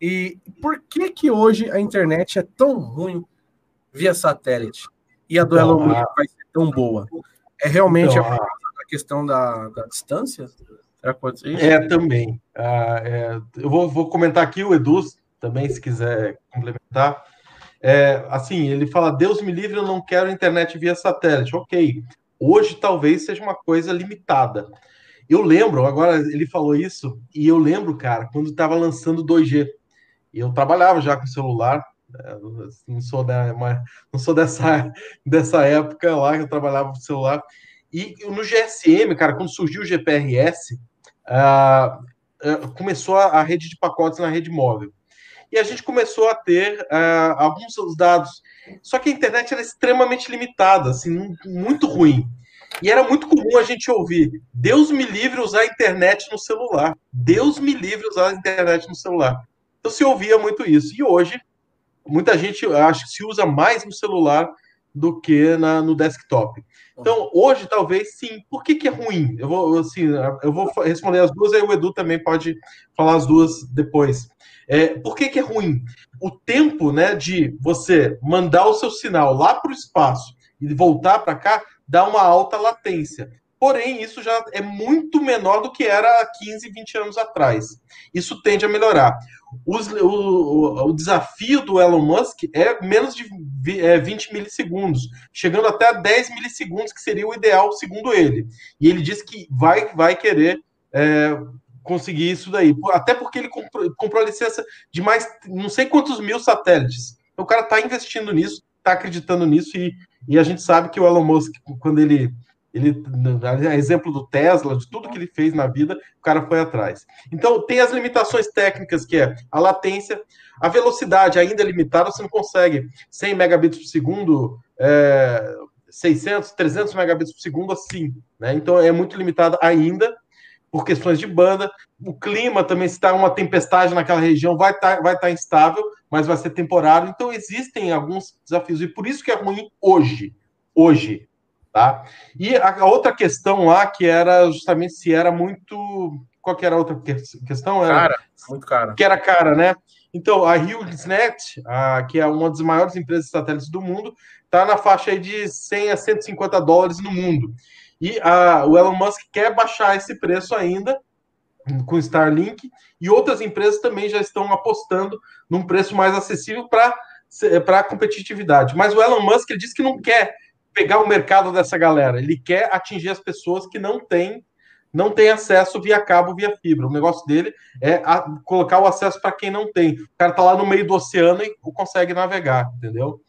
[SPEAKER 1] E por que que hoje a internet é tão ruim via satélite e a do então, Elon Musk vai ser tão boa? É realmente então, a, a questão da, da distância?
[SPEAKER 2] Será que pode ser isso? É, também. Ah, é, eu vou, vou, comentar aqui o Edu, também, se quiser complementar. É, assim, ele fala: Deus me livre, eu não quero internet via satélite. Ok. Hoje talvez seja uma coisa limitada. Eu lembro, agora ele falou isso, e eu lembro, cara, quando estava lançando 2G. E eu trabalhava já com celular, né, não sou, da, não sou dessa, dessa época lá que eu trabalhava com celular. E no GSM, cara, quando surgiu o GPRS, uh, começou a, a, rede de pacotes na rede móvel. E a gente começou a ter uh, alguns dados. Só que a internet era extremamente limitada, assim, muito ruim. E era muito comum a gente ouvir: Deus me livre usar a internet no celular. Deus me livre usar a internet no celular. Então se ouvia muito isso. E hoje, muita gente acha que se usa mais no celular do que na, no desktop. Então, hoje, talvez sim. Por que, que é ruim? Eu vou, assim, eu vou responder as duas, aí o Edu também pode falar as duas depois. É, por que, que é ruim? O tempo né, de você mandar o seu sinal lá para o espaço e voltar para cá dá uma alta latência. Porém, isso já é muito menor do que era há 15, 20 anos atrás. Isso tende a melhorar. Os, o, o, desafio do Elon Musk é menos de 20 é, milissegundos, chegando até a 10 milissegundos, que seria o ideal, segundo ele. E ele disse que vai, vai querer é, conseguir isso daí. Até porque ele comprou, comprou a licença de mais não sei quantos mil satélites. Então, o cara está investindo nisso, está acreditando nisso, e, e a gente sabe que o Elon Musk, quando ele ele, exemplo do Tesla, de tudo que ele fez na vida, o cara foi atrás. Então, tem as limitações técnicas, que é a latência, a velocidade ainda é limitada, você não consegue 100 megabits por segundo, é, 600, 300 megabits por segundo assim, né? Então, é muito limitada ainda, por questões de banda. O clima também, se está uma tempestade naquela região, vai estar tá, vai tá instável, mas vai ser temporário. Então, existem alguns desafios, e por isso que é ruim hoje. Hoje, Tá? E a, outra questão lá, que era justamente se era muito. Qual que era a outra questão?
[SPEAKER 1] Era, cara, muito cara.
[SPEAKER 2] Que era cara, né? Então, a HughesNet, a, que é uma das maiores empresas de satélites do mundo, está na faixa de 100 a 150 dólares no mundo. E a, o Elon Musk quer baixar esse preço ainda com Starlink, e outras empresas também já estão apostando num preço mais acessível para a competitividade. Mas o Elon Musk disse que não quer pegar o mercado dessa galera, ele quer atingir as pessoas que não têm não tem acesso via cabo, via fibra. O negócio dele é a, colocar o acesso para quem não tem. O cara está lá no meio do oceano e consegue navegar, entendeu?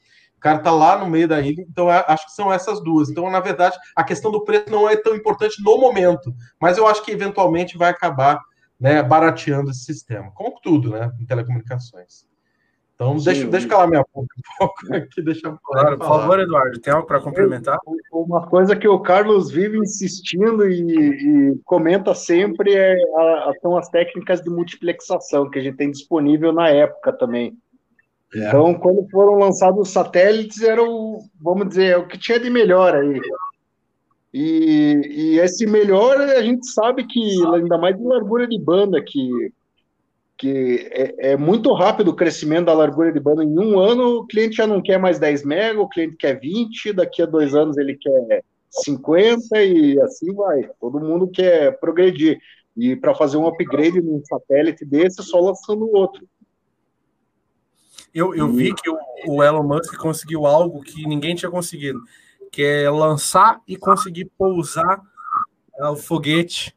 [SPEAKER 2] O cara está lá no meio da ilha, então acho que são essas duas. Então, na verdade, a questão do preço não é tão importante no momento, mas eu acho que eventualmente vai acabar né, barateando esse sistema, como tudo, né, em telecomunicações. Então, Sim. deixa, deixa eu calar minha boca um pouco aqui, deixa
[SPEAKER 1] Claro, por favor, Eduardo, tem algo para complementar?
[SPEAKER 3] Uma coisa que o Carlos vive insistindo e, e comenta sempre é a, são as técnicas de multiplexação que a gente tem disponível na época também. É. Então, quando foram lançados os satélites, era o, vamos dizer, o que tinha de melhor aí. E, e esse melhor, a gente sabe que, ainda mais de largura de banda, que, que é, é, muito rápido o crescimento da largura de banda. Em um ano, o cliente já não quer mais 10 mega, o cliente quer 20, daqui a dois anos ele quer 50 e assim vai. Todo mundo quer progredir. E para fazer um upgrade num satélite desse, só lançando outro.
[SPEAKER 1] Eu, eu vi que o, o Elon Musk conseguiu algo que ninguém tinha conseguido, que é lançar e conseguir pousar é, o foguete,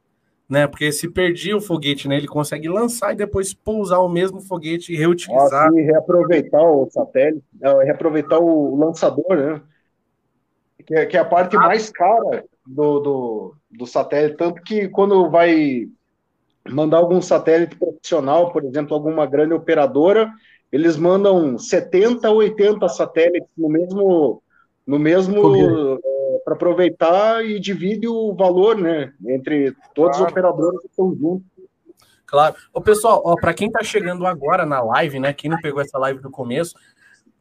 [SPEAKER 1] né? Porque se perdia o foguete, né? Ele consegue lançar e depois pousar o mesmo foguete e reutilizar.
[SPEAKER 3] Ah, e reaproveitar o satélite, reaproveitar o lançador, né? Que é, que é a parte ah. mais cara do, do, do satélite, tanto que quando vai mandar algum satélite profissional, por exemplo, alguma grande operadora, eles mandam 70, 80 satélites no mesmo, no mesmo é, para aproveitar e divide o valor, né, entre todos claro. os operadores que estão juntos.
[SPEAKER 1] Claro. Ô, pessoal, para quem está chegando agora na live, né, quem não pegou essa live do começo,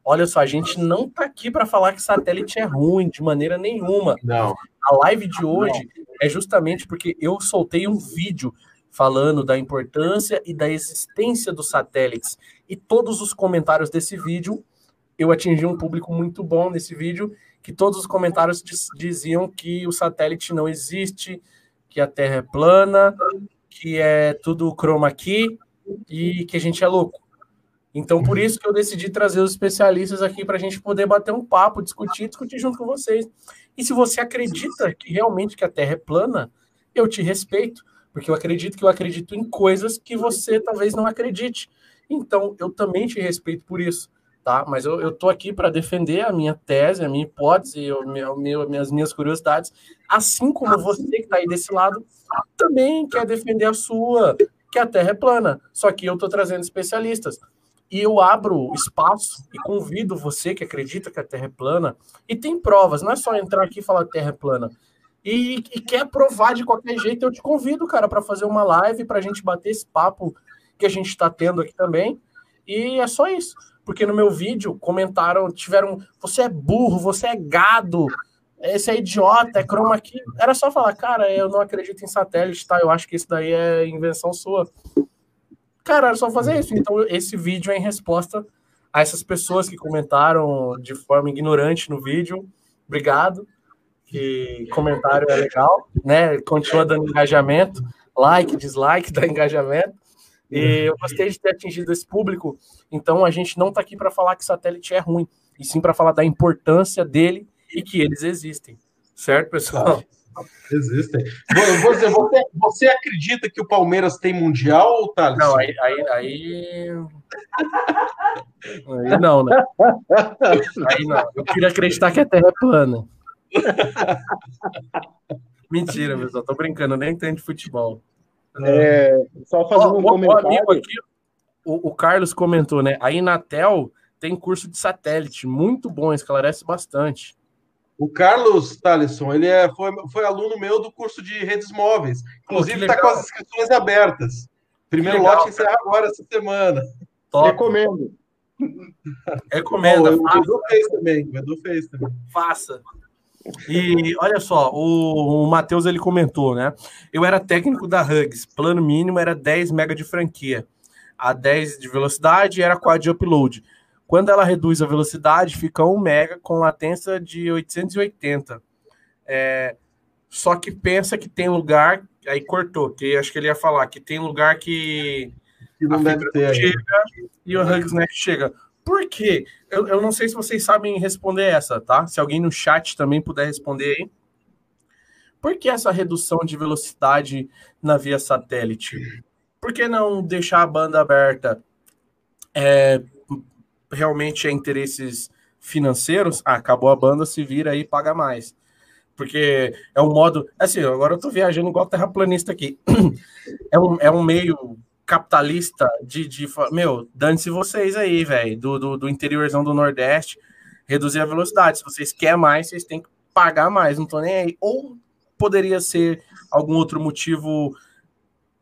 [SPEAKER 1] olha só, a gente não está aqui para falar que satélite é ruim de maneira nenhuma.
[SPEAKER 2] Não.
[SPEAKER 1] A live de hoje não. é justamente porque eu soltei um vídeo falando da importância e da existência dos satélites. E todos os comentários desse vídeo, eu atingi um público muito bom nesse vídeo, que todos os comentários diz, diziam que o satélite não existe, que a Terra é plana, que é tudo chroma key e que a gente é louco. Então, por isso que eu decidi trazer os especialistas aqui para a gente poder bater um papo, discutir, discutir junto com vocês. E se você acredita que realmente que a Terra é plana, eu te respeito. Porque eu acredito que eu acredito em coisas que você talvez não acredite. Então, eu também te respeito por isso, tá? Mas eu, eu tô aqui para defender a minha tese, a minha hipótese, eu, meu, meu, as minhas curiosidades, assim como você que está aí desse lado também quer defender a sua, que a Terra é plana. Só que eu tô trazendo especialistas. E eu abro espaço e convido você que acredita que a Terra é plana, e tem provas, não é só entrar aqui e falar Terra é plana e, e quer provar de qualquer jeito, eu te convido, cara, para fazer uma live para a gente bater esse papo que a gente está tendo aqui também. E é só isso. Porque no meu vídeo comentaram, tiveram, você é burro, você é gado, esse é idiota, é chroma key. Era só falar, cara, eu não acredito em satélite, tá? Eu acho que isso daí é invenção sua. Cara, era só fazer isso. Então, esse vídeo é em resposta a essas pessoas que comentaram de forma ignorante no vídeo. Obrigado que comentário é legal, né? Continua dando engajamento, like, dislike, dá engajamento. E eu gostei de ter atingido esse público. Então a gente não está aqui para falar que satélite é ruim, e sim para falar da importância dele e que eles existem. Certo, pessoal?
[SPEAKER 2] Existem. Vou dizer, você, você acredita que o Palmeiras tem Mundial, Thales?
[SPEAKER 1] Não, aí, aí, aí... aí. não, né? Aí não. Eu queria acreditar que a Terra é plana. Mentira, pessoal, tô brincando, nem entendo de futebol.
[SPEAKER 3] É, só fazendo um comentário.
[SPEAKER 1] O, aqui, o, o, Carlos comentou, né? A Inatel tem curso de satélite, muito bom, esclarece bastante.
[SPEAKER 2] O Carlos Thaleson, ele é, foi, foi aluno meu do curso de redes móveis. Inclusive, está com as inscrições abertas. Primeiro legal, lote encerra agora essa semana.
[SPEAKER 3] Top. Recomendo.
[SPEAKER 1] Recomenda.
[SPEAKER 2] Oh, o Edu fez também. O Edu fez também.
[SPEAKER 1] Faça. E olha só, o, o Matheus ele comentou, né? Eu era técnico da Hugs, plano mínimo era 10 mega de franquia. A 10 de velocidade era quad upload. Quando ela reduz a velocidade, fica 1 mega com latência de 880. É, só que pensa que tem lugar aí cortou, que acho que ele ia falar que tem lugar que,
[SPEAKER 2] que não deve ter.
[SPEAKER 1] chega e o HugsNet chega. Por quê? Eu, eu não sei se vocês sabem responder essa, tá? Se alguém no chat também puder responder aí. Por que essa redução de velocidade na via satélite? Por que não deixar a banda aberta? É, realmente é interesses financeiros? Ah, acabou a banda, se vira aí paga mais. Porque é um modo. Assim, agora eu tô viajando igual terraplanista aqui. É um, é um meio capitalista de, de meu, dane-se vocês aí, velho, do, do, do, interiorzão do Nordeste, reduzir a velocidade. Se vocês querem mais, vocês têm que pagar mais, não tô nem aí. Ou poderia ser algum outro motivo,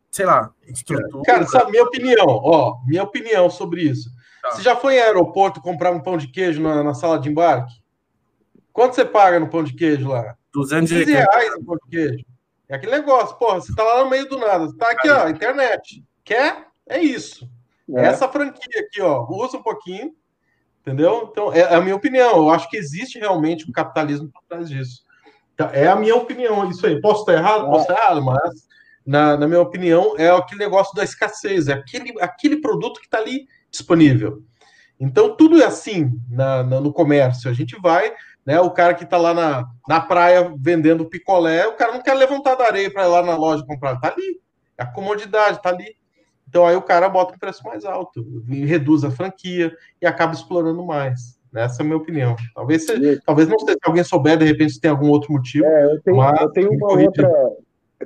[SPEAKER 1] sei lá,
[SPEAKER 2] estrutura. Cara, sabe, minha opinião, ó, minha opinião sobre isso. Tá. Você já foi em aeroporto comprar um pão de queijo na, na sala de embarque? Quanto você paga no pão de queijo lá?
[SPEAKER 1] 215
[SPEAKER 2] reais no pão de queijo. É aquele negócio, porra, você tá lá no meio do nada, você tá aqui, ó, internet. Quer? É isso. É. Essa franquia aqui, ó, usa um pouquinho, entendeu? Então, é, é a minha opinião. Eu acho que existe realmente um capitalismo por trás disso. Então, é a minha opinião, isso aí. Posso estar errado? Posso estar errado, mas, na, na minha opinião, é aquele negócio da escassez, é aquele, aquele produto que está ali disponível. Então, tudo é assim na, na, no comércio. A gente vai, né? O cara que está lá na, na praia vendendo picolé, o cara não quer levantar da areia para ir lá na loja comprar. Está ali. É a comodidade, está ali. Então aí o cara bota um preço mais alto, reduz a franquia e acaba explorando mais. Essa é a minha opinião. Talvez, talvez não sei se alguém souber, de repente, se tem algum outro motivo.
[SPEAKER 3] É, eu tenho, mas, eu tenho uma outra.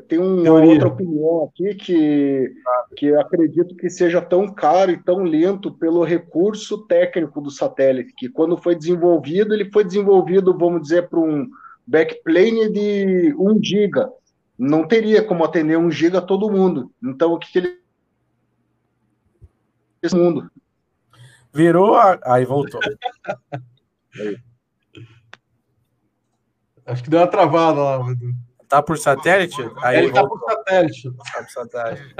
[SPEAKER 3] tenho uma outra opinião aqui que, que acredito que seja tão caro e tão lento pelo recurso técnico do satélite, que quando foi desenvolvido, ele foi desenvolvido, vamos dizer, para um backplane de 1 giga. Não teria como atender 1 giga todo mundo. Então, o que, que ele esse mundo.
[SPEAKER 1] Virou, a... aí voltou.
[SPEAKER 2] Acho que deu uma travada lá.
[SPEAKER 1] Tá por satélite?
[SPEAKER 2] Aí Ele tá por satélite.
[SPEAKER 1] Tá por satélite.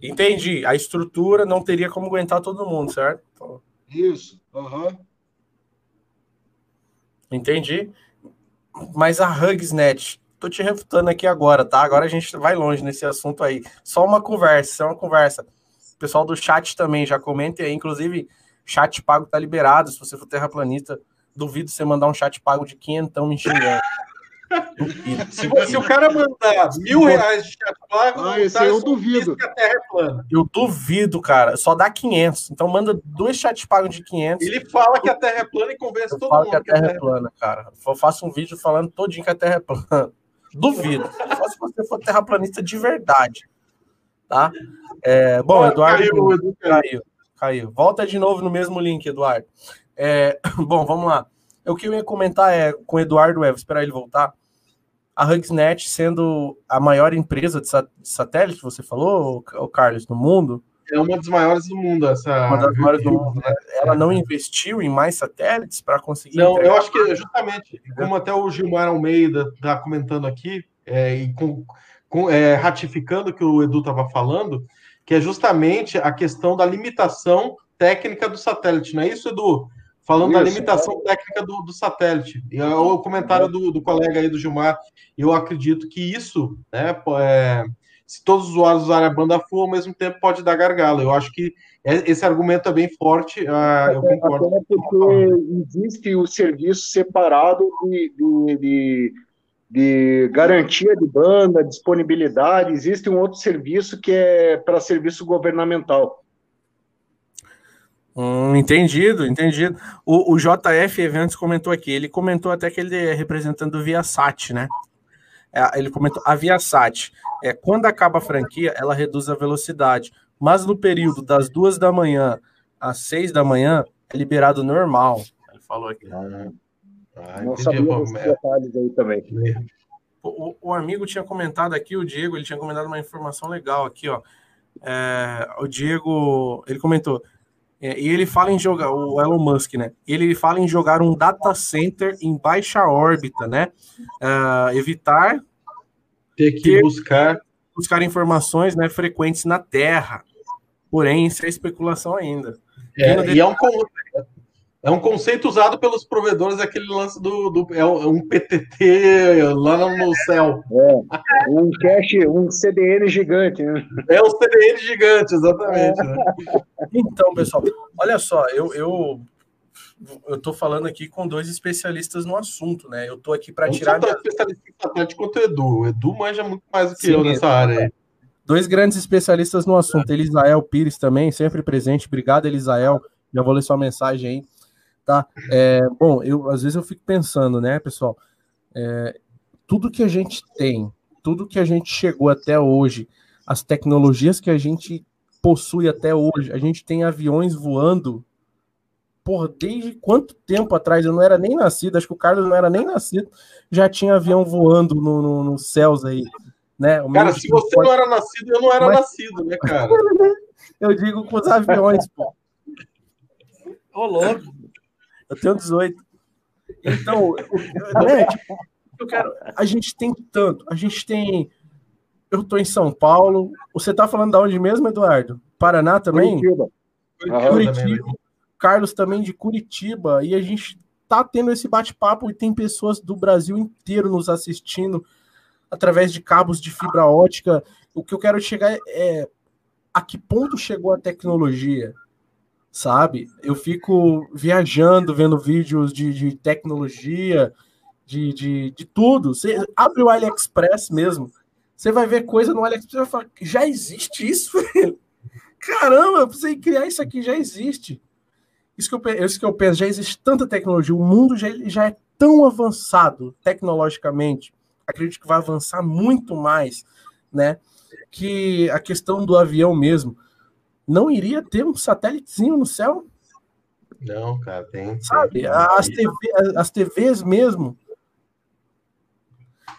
[SPEAKER 1] Entendi. A estrutura não teria como aguentar todo mundo, certo?
[SPEAKER 3] Isso. Uhum.
[SPEAKER 1] Entendi. Mas a HugsNet, tô te refutando aqui agora, tá? Agora a gente vai longe nesse assunto aí. Só uma conversa, só uma conversa pessoal do chat também já comente aí, inclusive, chat pago tá liberado. Se você for terraplanista, duvido você mandar um chat pago de quinhentão me xingando.
[SPEAKER 2] se, se, o cara mandar mil reais de chat pago,
[SPEAKER 3] ah, esse eu duvido.
[SPEAKER 2] Que a Terra é plana.
[SPEAKER 1] Eu duvido, cara. Só dá 500. Então manda dois chat pagos de 500.
[SPEAKER 2] Ele fala que a Terra é plana e convence
[SPEAKER 1] eu
[SPEAKER 2] todo mundo.
[SPEAKER 1] que a Terra, que a terra é plana, cara. Eu faço um vídeo falando todinho que a Terra é plana. Duvido. Só se você for terraplanista de verdade. Tá? É, bom, Eduardo. Caiu, Edu caiu, caiu. Volta de novo no mesmo link, Eduardo. É, bom, vamos lá. O que eu ia comentar é com o Eduardo, vou esperar ele voltar. A HugsNet sendo a maior empresa de, satélite, você falou, o Carlos, no mundo?
[SPEAKER 2] É uma das maiores do mundo, essa.
[SPEAKER 1] Uma das maiores do mundo, né? Ela não investiu em mais satélites para conseguir.
[SPEAKER 2] Não, eu acho que justamente, como até o Gilmar Almeida está comentando aqui, é, e com, com, é, ratificando o que o Edu estava falando, que é justamente a questão da limitação técnica do satélite, não é isso, Edu? Falando isso, da limitação é. técnica do, do, satélite. E é o comentário do, do, colega aí, do Gilmar, eu acredito que isso, né, é, se todos os usuários usarem a banda full, ao mesmo tempo pode dar gargalo. Eu acho que é, esse argumento é bem forte, uh, eu concordo.
[SPEAKER 3] Até porque existe o serviço separado de, de, de de garantia de banda, disponibilidade, existe um outro serviço que é para serviço governamental.
[SPEAKER 1] Hum, entendido, entendido. O, o, JF Eventos comentou aqui, ele comentou até que ele é representando o Viasat, né? É, ele comentou a Viasat. É, quando acaba a franquia, ela reduz a velocidade, mas no período das duas da manhã às seis da manhã é liberado normal. Ele falou aqui. Ah,
[SPEAKER 3] ah, não sabia desses detalhes aí também.
[SPEAKER 1] O, o, amigo tinha comentado aqui, o Diego, ele tinha comentado uma informação legal aqui, ó. É, o Diego, ele comentou, é, e ele fala em jogar, o Elon Musk, né? Ele fala em jogar um data center em baixa órbita, né? É, evitar
[SPEAKER 2] ter que ter, buscar
[SPEAKER 1] buscar informações, né, frequentes na Terra. Porém, isso é especulação ainda.
[SPEAKER 2] É, e é um É um conceito usado pelos provedores, aquele lance do, do é um PTT lá no céu.
[SPEAKER 3] É, um cache, um CDN gigante. Né?
[SPEAKER 2] É um CDN gigante, exatamente. Né?
[SPEAKER 1] Então, pessoal, olha só, eu, eu eu tô falando aqui com dois especialistas no assunto, né? Eu tô aqui para tirar.
[SPEAKER 2] Não especialista em satélite quanto o Edu. O Edu manja muito mais do que Sim, eu nessa área aí.
[SPEAKER 1] Dois grandes especialistas no assunto. Elisael Pires também, sempre presente. Obrigado, Elisael. Já vou ler sua mensagem aí tá? É, bom, eu às vezes eu fico pensando, né, pessoal? É, tudo que a gente tem, tudo que a gente chegou até hoje, as tecnologias que a gente possui até hoje, a gente tem aviões voando. Por desde quanto tempo atrás? Eu não era nem nascido, acho que o Carlos não era nem nascido, já tinha avião voando nos no, no céus aí. Né?
[SPEAKER 2] O cara, se você pode... não era nascido, eu não era Mas... nascido, né, cara?
[SPEAKER 1] eu digo com os aviões, pô. Ô, louco. Eu tenho 18. Então, né, tipo, eu quero. A gente tem tanto. A gente tem. Eu tô em São Paulo. Você tá falando de onde mesmo, Eduardo? Paraná também? Curitiba. Curitiba. Carlos também de Curitiba. E a gente tá tendo esse bate-papo e tem pessoas do Brasil inteiro nos assistindo através de cabos de fibra ótica. O que eu quero chegar é a que ponto chegou a tecnologia? Sabe? Eu fico viajando, vendo vídeos de, de tecnologia, de, de, de tudo. Você abre o AliExpress mesmo, você vai ver coisa no AliExpress e vai falar, já existe isso? Caramba, eu precisei criar isso aqui, já existe. Isso que, eu, isso que eu penso, já existe tanta tecnologia, o mundo já, já é tão avançado tecnologicamente, acredito que vai avançar muito mais, né? Que a questão do avião mesmo não iria ter um satélitezinho no céu?
[SPEAKER 2] Não, cara, tem.
[SPEAKER 1] Sabe, As, TV, as TVs mesmo.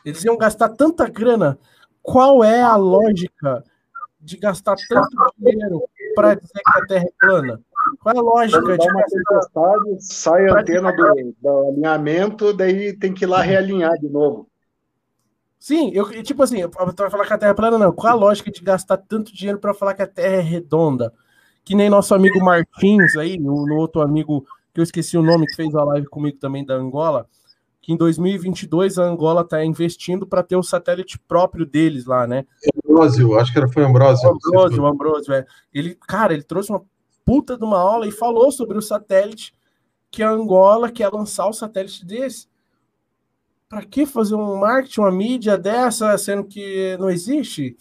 [SPEAKER 1] Eles iam gastar tanta grana. Qual é a lógica de gastar tanto dinheiro para dizer que a Terra é plana? Qual é a lógica de
[SPEAKER 3] gastar... sai a antena do, do alinhamento, daí tem que ir lá realinhar de novo.
[SPEAKER 1] Sim, eu tipo assim, para falar que a Terra é plana, não. Qual a lógica de gastar tanto dinheiro para falar que a Terra é redonda? Que nem nosso amigo Martins aí, no, no, outro amigo que eu esqueci o nome que fez a live comigo também da Angola, que em 2022 a Angola está investindo para ter o satélite próprio deles lá, né?
[SPEAKER 2] Ambrósio, acho que era foi Ambrósio.
[SPEAKER 1] Ambrósio, Ambrósio, é. Ele, cara, ele trouxe uma puta de uma aula e falou sobre o satélite que a Angola quer lançar o satélite desse para que fazer um marketing, uma mídia dessa, sendo que não existe?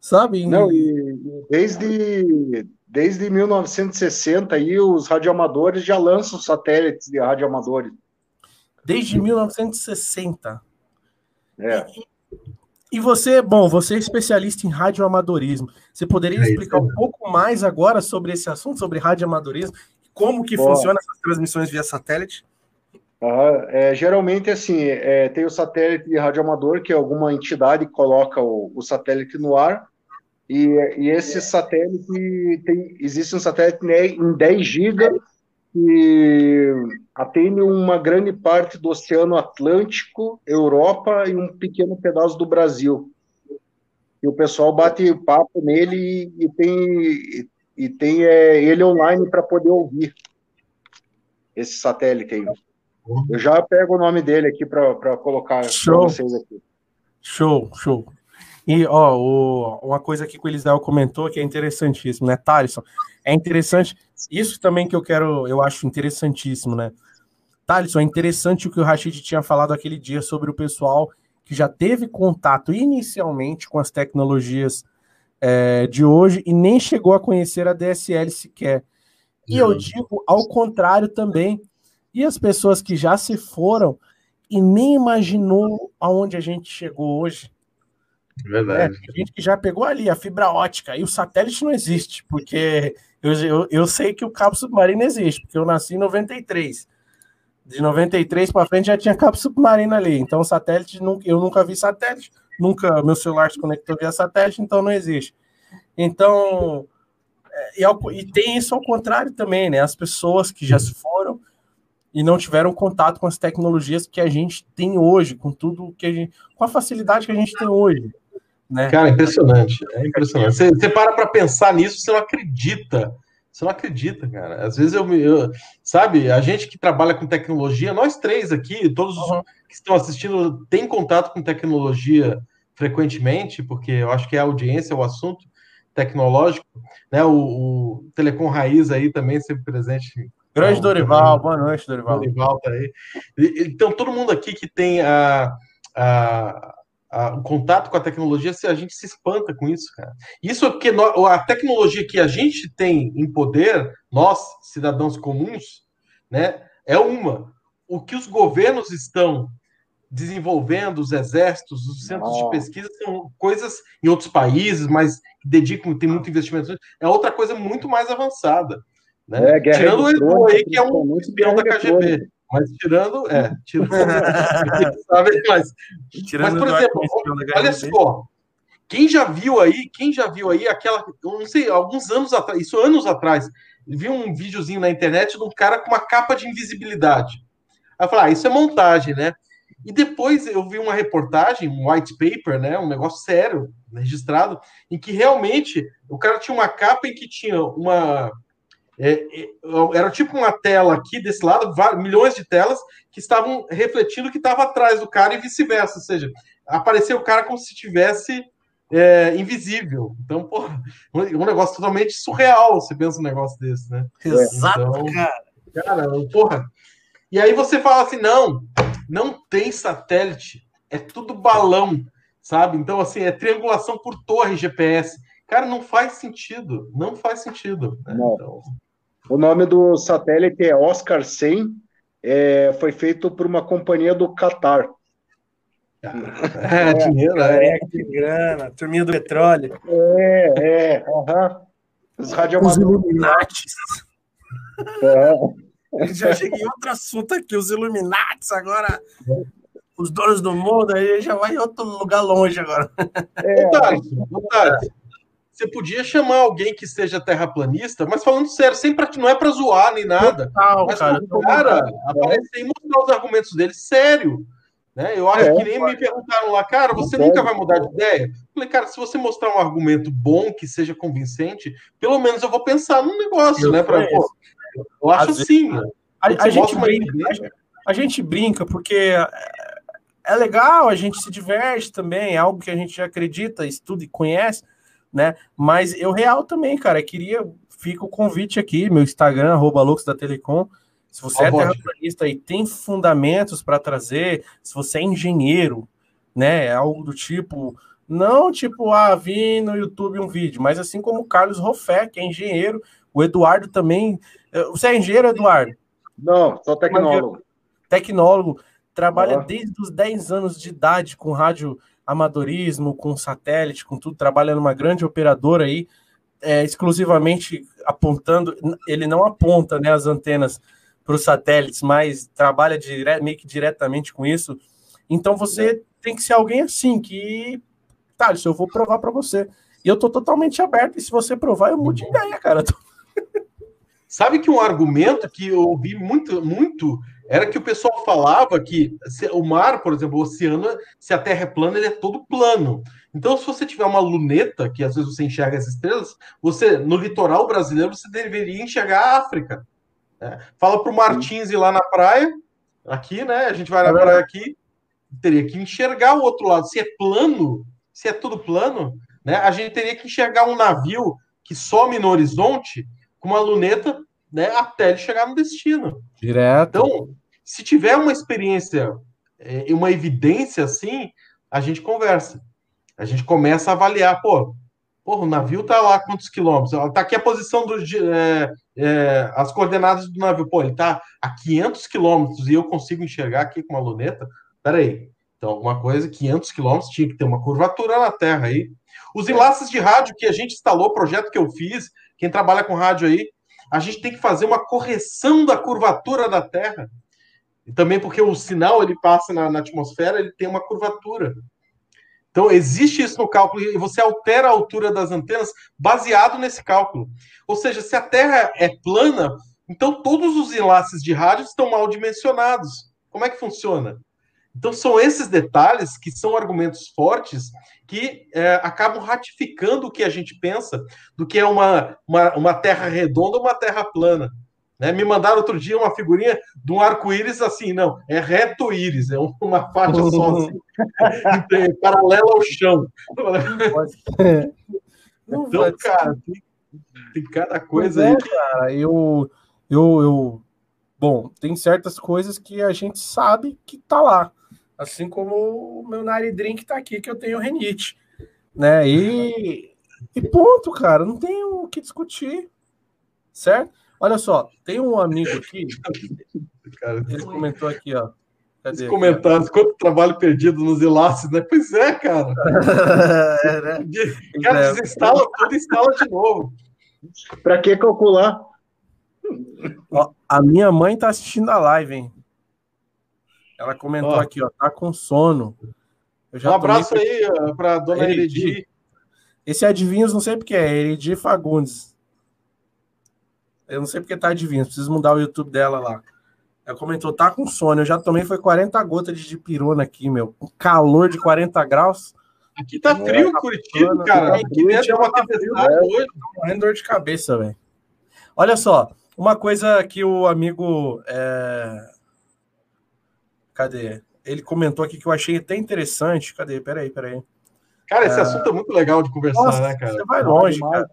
[SPEAKER 1] Sabe?
[SPEAKER 3] Não, e desde, desde 1960 aí os radioamadores já lançam satélites de radioamadores.
[SPEAKER 1] Desde 1960. É. E, você, bom, você é especialista em radioamadorismo. Você poderia é explicar um pouco mais agora sobre esse assunto, sobre radioamadorismo, como que Boa. funciona essas transmissões via satélite?
[SPEAKER 3] É, geralmente, assim, é, tem o satélite de radioamador, que é alguma entidade que coloca o, o satélite no ar, e, e, esse satélite tem, existe um satélite em 10 GB que atende uma grande parte do Oceano Atlântico, Europa e um pequeno pedaço do Brasil. E o pessoal bate papo nele e, e tem, e tem é, ele online para poder ouvir esse satélite aí. Eu já pego o nome dele aqui para colocar para vocês aqui.
[SPEAKER 1] Show, show. E, ó, o, uma coisa aqui que o Eliseu comentou que é interessantíssimo, né, Thaleson? É interessante, isso também que eu quero, eu acho interessantíssimo, né? Thaleson, é interessante o que o Rashid tinha falado aquele dia sobre o pessoal que já teve contato inicialmente com as tecnologias é, de hoje e nem chegou a conhecer a DSL sequer. E eu digo ao contrário também, e as pessoas que já se foram e nem imaginou aonde a gente chegou hoje.
[SPEAKER 2] Verdade.
[SPEAKER 1] É, gente que já pegou ali a fibra ótica e o satélite não existe, porque eu, eu, eu sei que o cabo submarino existe, porque eu nasci em 93. De 93 para frente já tinha cabo submarino ali. Então, o satélite, eu nunca vi satélite, nunca meu celular se conectou via satélite, então não existe. Então, é, e, e tem isso ao contrário também, né? As pessoas que já se foram e não tiveram contato com as tecnologias que a gente tem hoje, com tudo que a gente, com a facilidade que a gente tem hoje. Né?
[SPEAKER 2] Cara, impressionante, é impressionante. Você, você para para pensar nisso, você não acredita Você não acredita, cara. Às vezes eu, eu sabe, a gente que trabalha com tecnologia, nós três aqui, todos uhum. que estão assistindo, têm contato com tecnologia frequentemente, porque eu acho que é a audiência, o assunto tecnológico, né? O, o Telecom Raiz aí também sempre presente.
[SPEAKER 1] Grande então, Dorival, boa noite, Dorival.
[SPEAKER 2] Dorival tá aí. Então, todo mundo aqui que tem a, a a, o contato com a tecnologia, se a gente se espanta com isso, cara. Isso é porque a tecnologia que a gente tem em poder, nós, cidadãos comuns, né, é uma. O que os governos estão desenvolvendo, os exércitos, os centros de pesquisa, são coisas em outros países, mas dedicam, tem muito investimento, é outra coisa muito mais avançada. Né? É, Tirando o Edu aí, que é um espião da KGB. Mas tirando, é, tirando, sabe, mas, tirando mas por exemplo, olha só, quem já viu aí, quem já viu aí aquela, eu não sei, alguns anos atrás, isso anos atrás, vi um videozinho na internet de um cara com uma capa de invisibilidade. Aí eu falei, ah, isso é montagem, né? E depois eu vi uma reportagem, um white paper, né, um negócio sério, registrado, em que realmente o cara tinha uma capa em que tinha uma é, é, era tipo uma tela aqui desse lado, milhões de telas que estavam refletindo o que estava atrás do cara e vice-versa. Ou seja, apareceu o cara como se tivesse é, invisível. Então, porra, um negócio totalmente surreal. Você pensa um negócio desse, né?
[SPEAKER 1] Exato, então, cara.
[SPEAKER 2] Cara, porra. E aí você fala assim: não, não tem satélite, é tudo balão, sabe? Então, assim, é triangulação por torre GPS. Cara, não faz sentido. Não faz sentido. Né? Então...
[SPEAKER 3] O nome do satélite é Oscar 100. É, foi feito por uma companhia do Qatar.
[SPEAKER 1] É, dinheiro, é, é, que grana, turminha do petróleo.
[SPEAKER 3] É, é, aham. Os
[SPEAKER 1] radioamadores. Os Illuminatis. É. Já cheguei em outro assunto aqui, os Illuminatis agora. Os donos do mundo, aí já vai em outro lugar longe agora.
[SPEAKER 2] É. Vontade, você podia chamar alguém que seja terraplanista, mas falando sério, sem pra, não é para zoar nem nada. Total, mas cara, o cara aparecer e mostrar os argumentos dele sério. Né? Eu acho é, que nem me perguntaram lá, cara, você nunca vai mudar de ideia? Eu falei, cara, se você mostrar um argumento bom, que seja convincente, pelo menos eu vou pensar no negócio, eu né? Pra, pô, eu acho assim.
[SPEAKER 1] A, a, gente brinca, a, gente brinca porque é, é legal, a gente se diverte também, é algo que a gente acredita, estuda e conhece, né? Mas eu real também, cara, queria, fica o convite aqui, meu Instagram, arroba da Telecom. Se você oh, é terraplanista e tem fundamentos para trazer, se você é engenheiro, né? É algo do tipo, não tipo, ah, vi no YouTube um vídeo, mas assim como o Carlos Roffé, que é engenheiro, o Eduardo também. Eh, você é engenheiro, Eduardo?
[SPEAKER 3] Não, sou tecnólogo.
[SPEAKER 1] Tecnólogo, trabalha desde os 10 anos de idade com rádio amadorismo, com satélite, com tudo, trabalha numa grande operadora aí, é, exclusivamente apontando, ele não aponta né, as antenas para os satélites, mas trabalha dire, meio que diretamente com isso. Então você tem que ser alguém assim, que, tá, isso eu vou provar para você. E eu tô totalmente aberto, e se você provar, eu mudo de ideia, cara.
[SPEAKER 2] Sabe que um argumento que eu ouvi muito, muito era que o pessoal falava que o mar, por exemplo, o oceano, se a Terra é plana, ele é todo plano. Então, se você tiver uma luneta, que às vezes você enxerga as estrelas, você no litoral brasileiro você deveria enxergar a África. Né? Fala para o Martins ir lá na praia, aqui, né? A gente vai na praia aqui, teria que enxergar o outro lado. Se é plano, se é tudo plano, né? A gente teria que enxergar um navio que some no horizonte com uma luneta, né? Até ele chegar no destino.
[SPEAKER 1] Direto.
[SPEAKER 2] Então, se tiver uma experiência é, e uma evidência assim, a gente conversa. A gente começa a avaliar, pô, porra, o navio tá lá quantos quilômetros? Tá aqui a posição do é, é, as coordenadas do navio. Pô, ele tá a 500 quilômetros e eu consigo enxergar aqui com uma luneta. Peraí. Então, alguma coisa, 500 quilômetros tinha que ter uma curvatura na Terra aí. Os enlaces de rádio que a gente instalou, projeto que eu fiz, quem trabalha com rádio aí, a gente tem que fazer uma correção da curvatura da Terra. E também porque o sinal ele passa na, na atmosfera, ele tem uma curvatura. Então, existe isso no cálculo e você altera a altura das antenas baseado nesse cálculo. Ou seja, se a Terra é plana, então todos os enlaces de rádio estão mal dimensionados. Como é que funciona? Então, são esses detalhes que são argumentos fortes que é, acabam ratificando o que a gente pensa do que é uma, uma, uma terra redonda ou uma terra plana. Né? Me mandaram outro dia uma figurinha de um arco-íris assim, não, é reto-íris, é uma parte só assim, paralela ao chão. Não então, cara, tem, tem, cada coisa é, aí.
[SPEAKER 1] Cara, eu, eu, eu. Bom, tem certas coisas que a gente sabe que tá lá. Assim como o meu Nari Drink tá aqui, que eu tenho renite. Né? E, e ponto, cara. Não tem o que discutir. Certo? Olha só, tem um amigo aqui. Cara, ele comentou aqui, ó.
[SPEAKER 2] Cadê? Os comentários, quanto trabalho perdido nos ilaces, né? Pois é, cara. é, né? Cara, é. desinstala tudo instala de novo.
[SPEAKER 3] Para que calcular?
[SPEAKER 1] Ó, a minha mãe tá assistindo a live, hein? Ela comentou ó. aqui, ó, tá com sono.
[SPEAKER 2] um abraço aí para dona Eredi.
[SPEAKER 1] Esse adivinhos, não sei porque é, Eredi Fagundes. Eu não sei porque tá adivinhos, preciso mudar o YouTube dela lá. Ela comentou, tá com sono. Eu já tomei, foi 40 gotas de dipirona aqui, meu. Um calor de 40 graus.
[SPEAKER 2] Aqui tá é, frio, tá Curitiba, cara. Aqui dentro é uma tempestade hoje.
[SPEAKER 1] Morrendo dor de cabeça, velho. Olha só, uma coisa que o amigo. É... Cadê? Ele comentou aqui que eu achei até interessante. Cadê? Peraí, peraí.
[SPEAKER 2] Cara, esse é... assunto é muito legal de conversar, Nossa, né, cara?
[SPEAKER 1] Você vai longe, cara.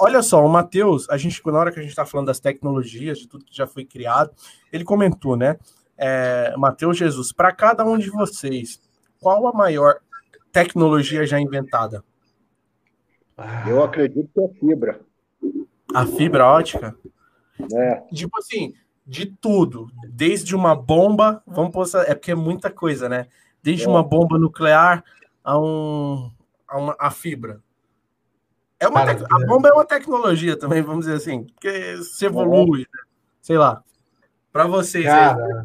[SPEAKER 1] Olha só, o Matheus, a gente, na hora que a gente está falando das tecnologias, de tudo que já foi criado, ele comentou, né? É, Matheus Jesus, para cada um de vocês, qual a maior tecnologia já inventada?
[SPEAKER 3] Eu acredito que é a fibra.
[SPEAKER 1] A fibra ótica?
[SPEAKER 3] É.
[SPEAKER 1] Tipo assim, de tudo, desde uma bomba, vamos postar, é porque é muita coisa, né? Desde é. uma bomba nuclear a um a, uma, a fibra. É uma a bomba é uma tecnologia também, vamos dizer assim, porque se evolui, né? sei lá. Para vocês
[SPEAKER 2] Cara, aí.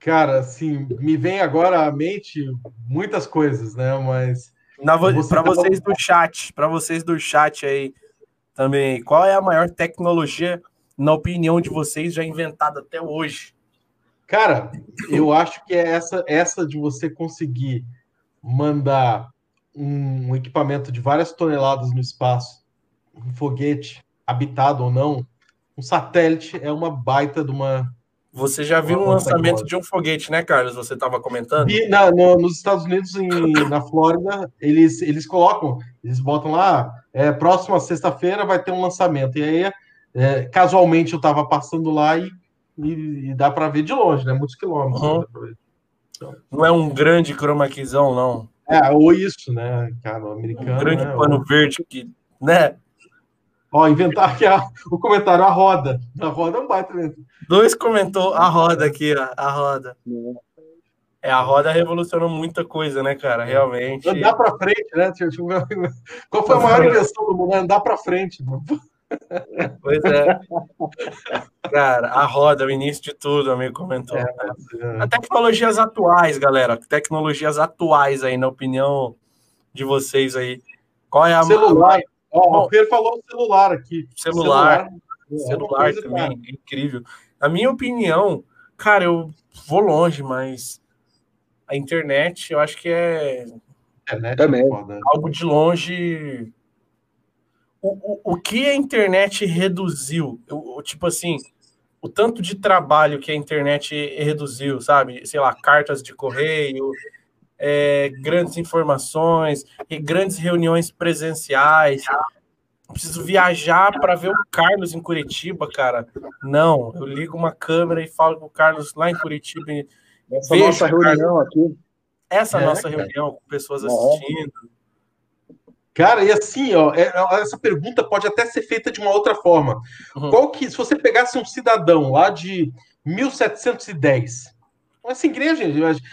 [SPEAKER 2] Cara, assim, me vem agora à mente muitas coisas, né? Mas
[SPEAKER 1] para vocês do chat, para vocês do chat aí também, qual é a maior tecnologia na opinião de vocês já inventada até hoje?
[SPEAKER 2] Cara, eu acho que é essa essa de você conseguir mandar um equipamento de várias toneladas no espaço, um foguete habitado ou não, um satélite é uma baita de uma.
[SPEAKER 1] Você já viu um lançamento de um foguete, né, Carlos? Você estava comentando?
[SPEAKER 2] E na, no, nos Estados Unidos, em, na Flórida, eles, eles colocam, eles botam lá, é, próxima sexta-feira vai ter um lançamento. E aí, é, casualmente, eu estava passando lá e, e, e dá para ver de longe, né? Muitos quilômetros. Uhum.
[SPEAKER 1] Então, não é um grande chroma keyzão, não.
[SPEAKER 2] É, ou isso, né, cara, o americano.
[SPEAKER 1] Um grande
[SPEAKER 2] né,
[SPEAKER 1] pano ou... verde que, né?
[SPEAKER 2] Ó, inventar aqui a, o comentário, a roda. A roda é um baita mesmo.
[SPEAKER 1] Dois comentou a roda aqui, ó, a roda. É, a roda revolucionou muita coisa, né, cara? Realmente.
[SPEAKER 2] Andar pra frente, né? Qual foi a maior invenção do mundo? Andar pra frente. Mano.
[SPEAKER 1] Pois é. Cara, a roda, o início de tudo, amigo comentou. É, é. Tecnologias atuais, galera. Tecnologias atuais aí, na opinião de vocês aí. Qual é a.
[SPEAKER 2] Celular. Ó, o Pedro falou celular aqui.
[SPEAKER 1] Celular. Celular, celular também, é incrível. Na minha opinião, cara, eu vou longe, mas a internet, eu acho que é.
[SPEAKER 2] Internet é também.
[SPEAKER 1] algo de longe o, o, que a internet reduziu? O, tipo assim, o tanto de trabalho que a internet reduziu, sabe? Sei lá, cartas de correio, é, grandes informações, e grandes reuniões presenciais. Preciso viajar para ver o Carlos em Curitiba, cara. Não, eu ligo uma câmera e falo com o Carlos lá em Curitiba.
[SPEAKER 3] Essa nossa reunião aqui.
[SPEAKER 1] Essa é, nossa cara. reunião com pessoas assistindo.
[SPEAKER 2] Cara, e assim, ó, é, é, essa pergunta pode até ser feita de uma outra forma. Uhum. Qual que, se você pegasse um cidadão lá de 1710, assim, igreja,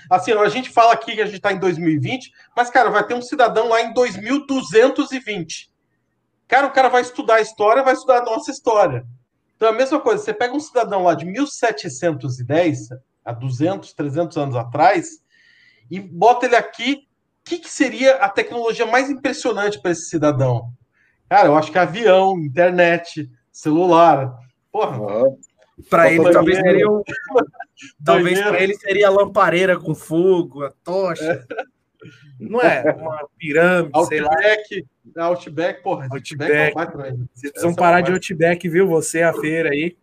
[SPEAKER 2] assim, a gente fala aqui que a gente está em 2020, mas, cara, vai ter um cidadão lá em 2220. Cara, o cara vai estudar a história, vai estudar a nossa história. Então, a mesma coisa, você pega um cidadão lá de 1710, há 200, 300 anos atrás, e bota ele aqui que, que seria a tecnologia mais impressionante para esse cidadão? Cara, eu acho que avião, internet, celular. Porra. Uhum.
[SPEAKER 1] Para ele, talvez seria o... Talvez para ele seria a lampareira com fogo, a tocha. É. Não é uma pirâmide,
[SPEAKER 2] Outback, sei lá. Outback, porra.
[SPEAKER 1] Outback. É Outback. Vocês precisam Essa parar de Outback, viu? Você, a feira aí.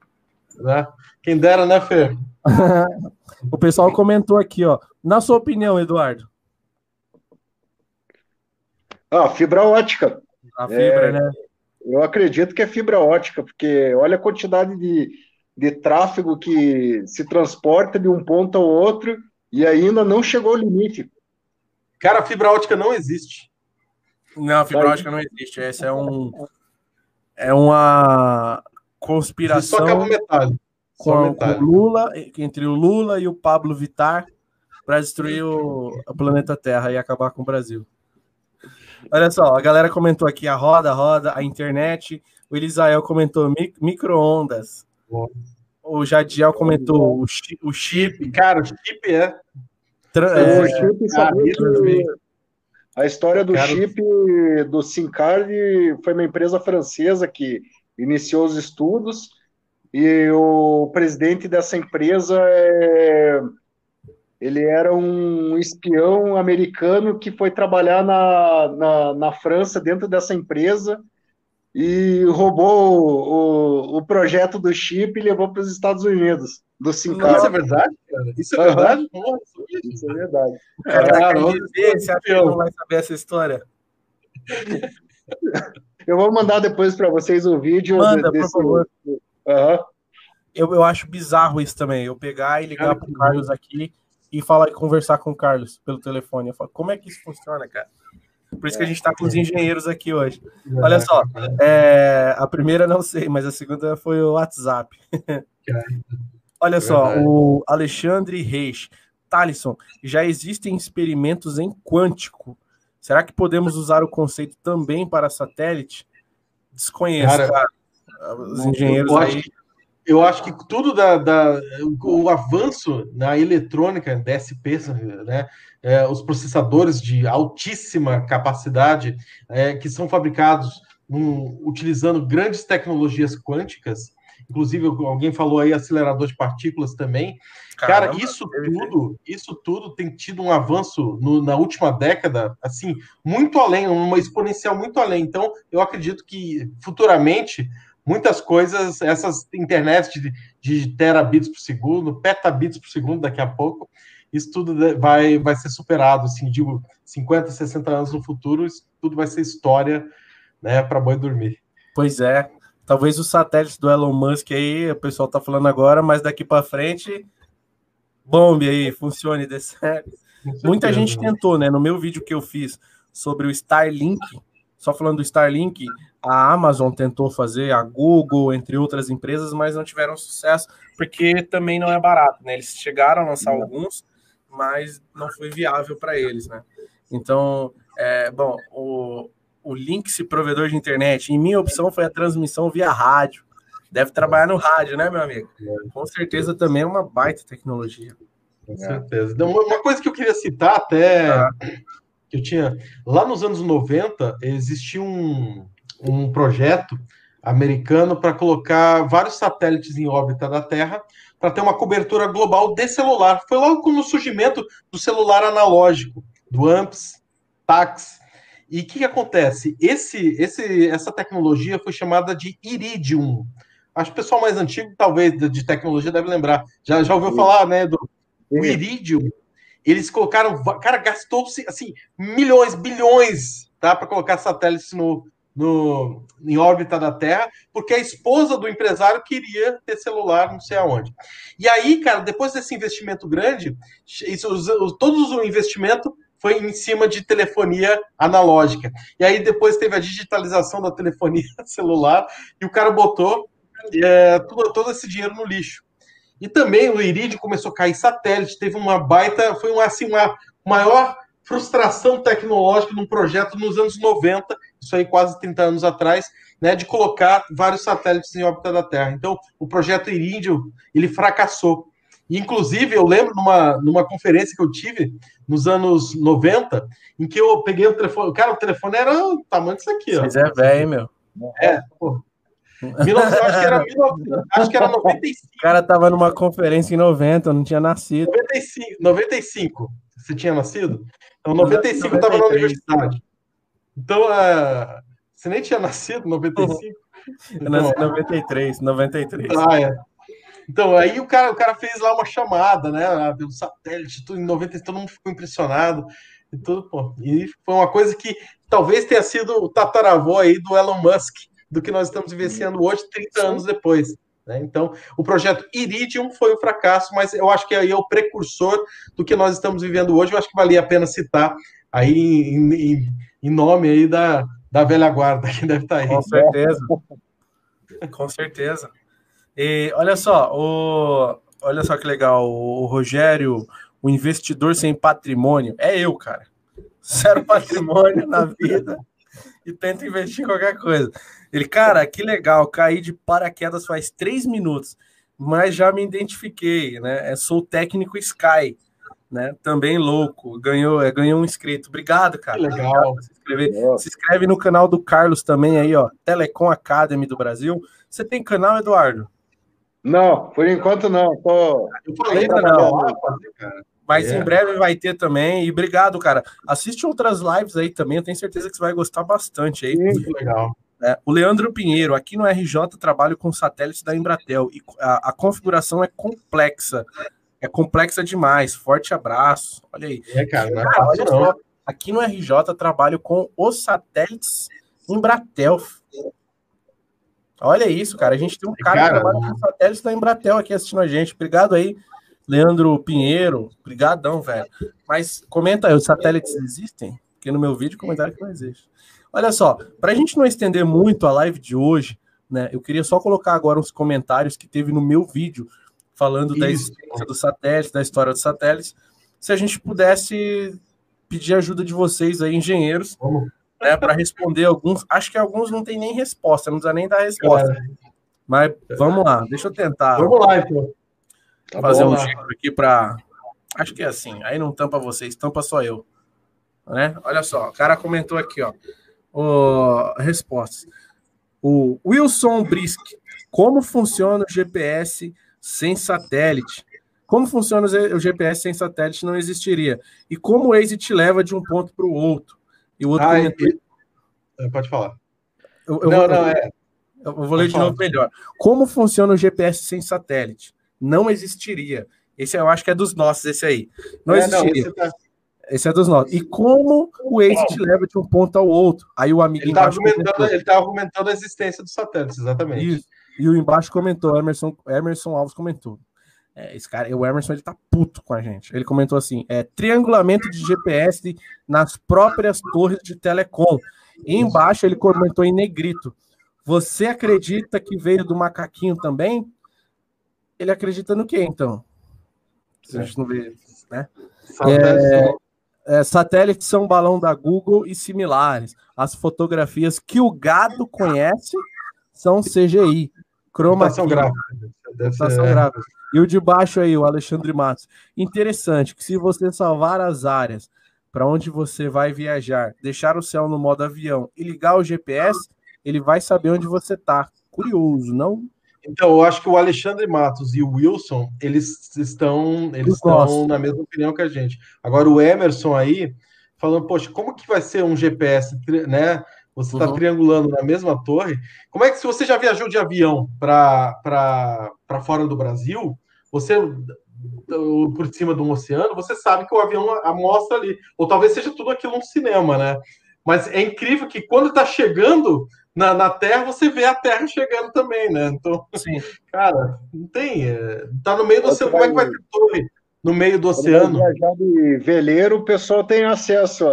[SPEAKER 2] Né? Quem dera, né, Fer?
[SPEAKER 4] o pessoal comentou aqui, ó. Na sua opinião, Eduardo?
[SPEAKER 3] Ah, fibra ótica.
[SPEAKER 4] A fibra, é, né?
[SPEAKER 3] Eu acredito que é fibra ótica, porque olha a quantidade de, de tráfego que se transporta de um ponto ao outro e ainda não chegou ao limite.
[SPEAKER 2] Cara, a fibra ótica não existe.
[SPEAKER 1] Não, a fibra ótica não existe. Essa é um é uma conspiração. Só acaba metade. Com, com Lula, entre o Lula e o Pablo Vittar para destruir o, o, planeta Terra e acabar com o Brasil. Olha só, a galera comentou aqui a roda, roda, a internet. O Elisael comentou micro-ondas. O Jadiel comentou o, o chip.
[SPEAKER 2] Cara, o chip é.
[SPEAKER 3] Tra é, o chip, a história do chip do SimCard foi uma empresa francesa que iniciou os estudos e o presidente dessa empresa é, ele era um espião americano que foi trabalhar na, na, na França dentro dessa empresa e roubou o, o projeto do chip e levou para os Estados Unidos, do Sincar.
[SPEAKER 2] Isso é verdade, cara? Isso é verdade? Uhum.
[SPEAKER 3] Isso é verdade.
[SPEAKER 1] Cara, dizer, você acha que não vai saber essa história?
[SPEAKER 3] Eu vou mandar depois para vocês o vídeo.
[SPEAKER 1] Manda, desse... por favor. Uhum. Eu, eu acho bizarro isso também. Eu pegar e ligar para o Carlos aqui e falar e conversar com o Carlos pelo telefone. Eu falo, como é que isso funciona, cara? Por isso que a gente está com os engenheiros aqui hoje. Olha só, é, a primeira não sei, mas a segunda foi o WhatsApp. Olha só, o Alexandre Reis. Talisson, já existem experimentos em quântico. Será que podemos usar o conceito também para satélite? Desconheço, cara. cara. Os engenheiros aí.
[SPEAKER 2] Eu acho que tudo da, da, o avanço na eletrônica, DSP, né, é, os processadores de altíssima capacidade é, que são fabricados um, utilizando grandes tecnologias quânticas, inclusive alguém falou aí acelerador de partículas também. Caramba, Cara, isso tudo, isso tudo tem tido um avanço no, na última década, assim, muito além, uma exponencial muito além. Então, eu acredito que futuramente muitas coisas, essas internet de, de terabits por segundo, petabits por segundo daqui a pouco, isso tudo vai, vai ser superado, assim, digo, 50, 60 anos no futuro, isso tudo vai ser história, né, para boi dormir.
[SPEAKER 1] Pois é, talvez os satélites do Elon Musk aí, o pessoal tá falando agora, mas daqui para frente, bombe aí, funcione, dê certo. Muita gente tentou, né, no meu vídeo que eu fiz sobre o Starlink, só falando do Starlink, a Amazon tentou fazer, a Google, entre outras empresas, mas não tiveram sucesso, porque também não é barato, né? Eles chegaram a lançar alguns, mas não foi viável para eles, né? Então, é, bom, o, o Lynx provedor de internet, e minha opção foi a transmissão via rádio. Deve trabalhar no rádio, né, meu amigo? Com certeza também é uma baita tecnologia.
[SPEAKER 2] Com certeza. Então, uma coisa que eu queria citar até, ah. que eu tinha, lá nos anos 90, existia um, um projeto americano para colocar vários satélites em órbita da Terra para ter uma cobertura global de celular. Foi logo com o surgimento do celular analógico, do AMPS, TAX. E o que, que, acontece? Esse, esse, essa tecnologia foi chamada de Iridium. Acho que o pessoal mais antigo, talvez, de tecnologia, deve lembrar. Já, já ouviu falar, né, do o Iridium? Eles colocaram, cara, gastou-se assim milhões, bilhões, tá, para colocar satélites no, no, em órbita da Terra, porque a esposa do empresário queria ter celular não sei aonde. E aí, cara, depois desse investimento grande, todos o investimento foi em cima de telefonia analógica. E aí depois teve a digitalização da telefonia celular e o cara botou é, todo, todo esse dinheiro no lixo. E também o Iridium começou a cair satélite, teve uma baita, foi uma, assim, uma maior frustração tecnológica num projeto nos anos 90, isso aí quase 30 anos atrás, né, de colocar vários satélites em órbita da Terra. Então, o projeto Iridium, ele fracassou. E, inclusive, eu lembro numa, numa conferência que eu tive nos anos 90, em que eu peguei o telefone, cara, o telefone era o tamanho disso aqui, ó.
[SPEAKER 1] Mas é velho, meu.
[SPEAKER 2] É, pô. 19, acho, que era 19, acho que era 95.
[SPEAKER 4] O cara tava numa conferência em 90, eu não tinha nascido.
[SPEAKER 2] 95, 95. Você tinha nascido? Então, 95 eu estava na universidade. Então, uh, você nem tinha nascido em 95?
[SPEAKER 4] Eu nasci em 93, 93.
[SPEAKER 2] Ah, é. Então, aí o cara, o cara fez lá uma chamada, né? Pelo satélite, tudo em 90, todo mundo ficou impressionado. E, tudo, pô, e foi uma coisa que talvez tenha sido o tataravô aí do Elon Musk, do que nós estamos vivenciando hoje, 30 anos depois. Né? Então, o projeto Iridium foi um fracasso, mas eu acho que aí é o precursor do que nós estamos vivendo hoje. Eu acho que valia a pena citar aí em, em, em nome aí da, da velha guarda que deve estar aí.
[SPEAKER 1] Com certeza. Com certeza. E olha só, o, olha só que legal, o Rogério, o investidor sem patrimônio, é eu, cara. Zero patrimônio na vida e tento investir em qualquer coisa. Ele, cara, que legal, caí de paraquedas faz três minutos, mas já me identifiquei, né? É, sou técnico Sky, né? Também louco, ganhou, é, ganhou um inscrito. Obrigado, cara.
[SPEAKER 2] Que legal.
[SPEAKER 1] Se, inscrever. se inscreve no canal do Carlos também aí, ó, Telecom Academy do Brasil. Você tem canal, Eduardo?
[SPEAKER 3] Não, por enquanto não. Tô...
[SPEAKER 1] Eu falei para não. Mas é. em breve vai ter também. E obrigado, cara. Assiste outras lives aí também. Eu tenho certeza que você vai gostar bastante aí.
[SPEAKER 2] Muito legal.
[SPEAKER 1] É, o Leandro Pinheiro, aqui no RJ trabalho com satélites da Embratel e a, a, configuração é complexa. É complexa demais. Forte abraço. Olha aí.
[SPEAKER 2] É, cara, não é cara,
[SPEAKER 1] olha só, aqui no RJ trabalho com os satélites Embratel. Olha isso, cara. A gente tem um cara, cara que trabalha com satélites da Embratel aqui assistindo a gente. Obrigado aí, Leandro Pinheiro. Obrigadão, velho. Mas comenta aí, os satélites existem? Porque no meu vídeo comentário que não existe. Olha só, para a gente não estender muito a live de hoje, né? Eu queria só colocar agora uns comentários que teve no meu vídeo falando Isso. da existência dos satélites, da história dos satélites. Se a gente pudesse pedir ajuda de vocês aí, engenheiros, Vamos né, para responder alguns. Acho que alguns não tem nem resposta, não precisa nem dar resposta. É. Mas vamos lá, deixa eu tentar.
[SPEAKER 2] Vamos lá, então.
[SPEAKER 1] Tá fazer um jeito aqui para. Acho que é assim. Aí não tampa vocês, tampa só eu. Né? Olha só, o cara comentou aqui, ó. O... Respostas. O Wilson Brisk. Como funciona o GPS sem satélite? Como funciona o GPS sem satélite não existiria. E como o Waze te leva de um ponto para o outro? E o outro ah, comentou...
[SPEAKER 2] É, pode falar.
[SPEAKER 1] Eu, eu não, vou, não, é. Eu vou ler de novo melhor. Como funciona o GPS sem satélite? Não existiria. Esse eu acho que é dos nossos, esse aí. Não é, existiria. Não, esse, tá... esse, é dos nossos. E como o Waze te leva de um ponto ao outro? Aí o amigo
[SPEAKER 2] ele está argumentando, ele tá argumentando a existência dos satélites, exatamente. Isso.
[SPEAKER 1] E o embaixo comentou, Emerson, Emerson Alves comentou. É, esse cara, o Emerson, ele tá puto com a gente. Ele comentou assim: é triangulamento de GPS nas próprias torres de telecom. E embaixo ele comentou em negrito: Você acredita que veio do macaquinho também? Ele acredita no quê, então? Se a gente não vê, né? É, é, satélites são balão da Google e similares. As fotografias que o gado conhece são CGI. Chroma
[SPEAKER 2] Computação gráfica.
[SPEAKER 1] Computação gráfica. E o de baixo aí, o Alexandre Matos. Interessante que se você salvar as áreas para onde você vai viajar, deixar o céu no modo avião e ligar o GPS, ele vai saber onde você está. Curioso, não?
[SPEAKER 2] Então, eu acho que o Alexandre Matos e o Wilson, eles estão, eles estão na mesma opinião que a gente. Agora, o Emerson aí, falando, poxa, como que vai ser um GPS, né? Você está uhum. triangulando na mesma torre. Como é que, se você já viajou de avião para fora do Brasil, você por cima de um oceano, você sabe que o avião mostra ali. Ou talvez seja tudo aquilo um cinema, né? Mas é incrível que quando está chegando na, na, Terra, você vê a Terra chegando também, né? Então, Sim. cara, não tem. É, tá no meio do oceano, como é que vai ter torre no meio do oceano?
[SPEAKER 3] Viajar de veleiro, o pessoal tem acesso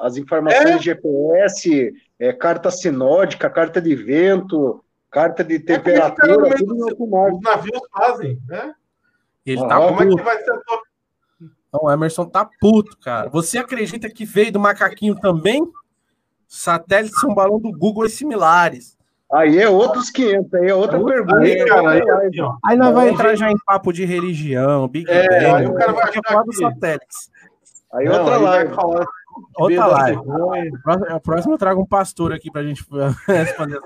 [SPEAKER 3] às informações é? de GPS, é, carta sinódica, carta de vento, carta de é temperatura,
[SPEAKER 2] é tudo no Os navios fazem, né?
[SPEAKER 1] Ele ah, tá como puto. é que vai ser Então, o Emerson tá puto, cara. Você acredita que veio do macaquinho também? Satélites são balão do Google e similares.
[SPEAKER 3] Aí é outros 500, aí é outra aí, pergunta. Aí, cara,
[SPEAKER 1] aí, aí nós vai entrar já em papo de religião, Big
[SPEAKER 2] é, Bang. Aí o cara vai falar
[SPEAKER 1] dos satélites.
[SPEAKER 2] Aí Não, outra aí live. Vai falar
[SPEAKER 1] outra live. A próxima eu trago um pastor aqui pra gente responder.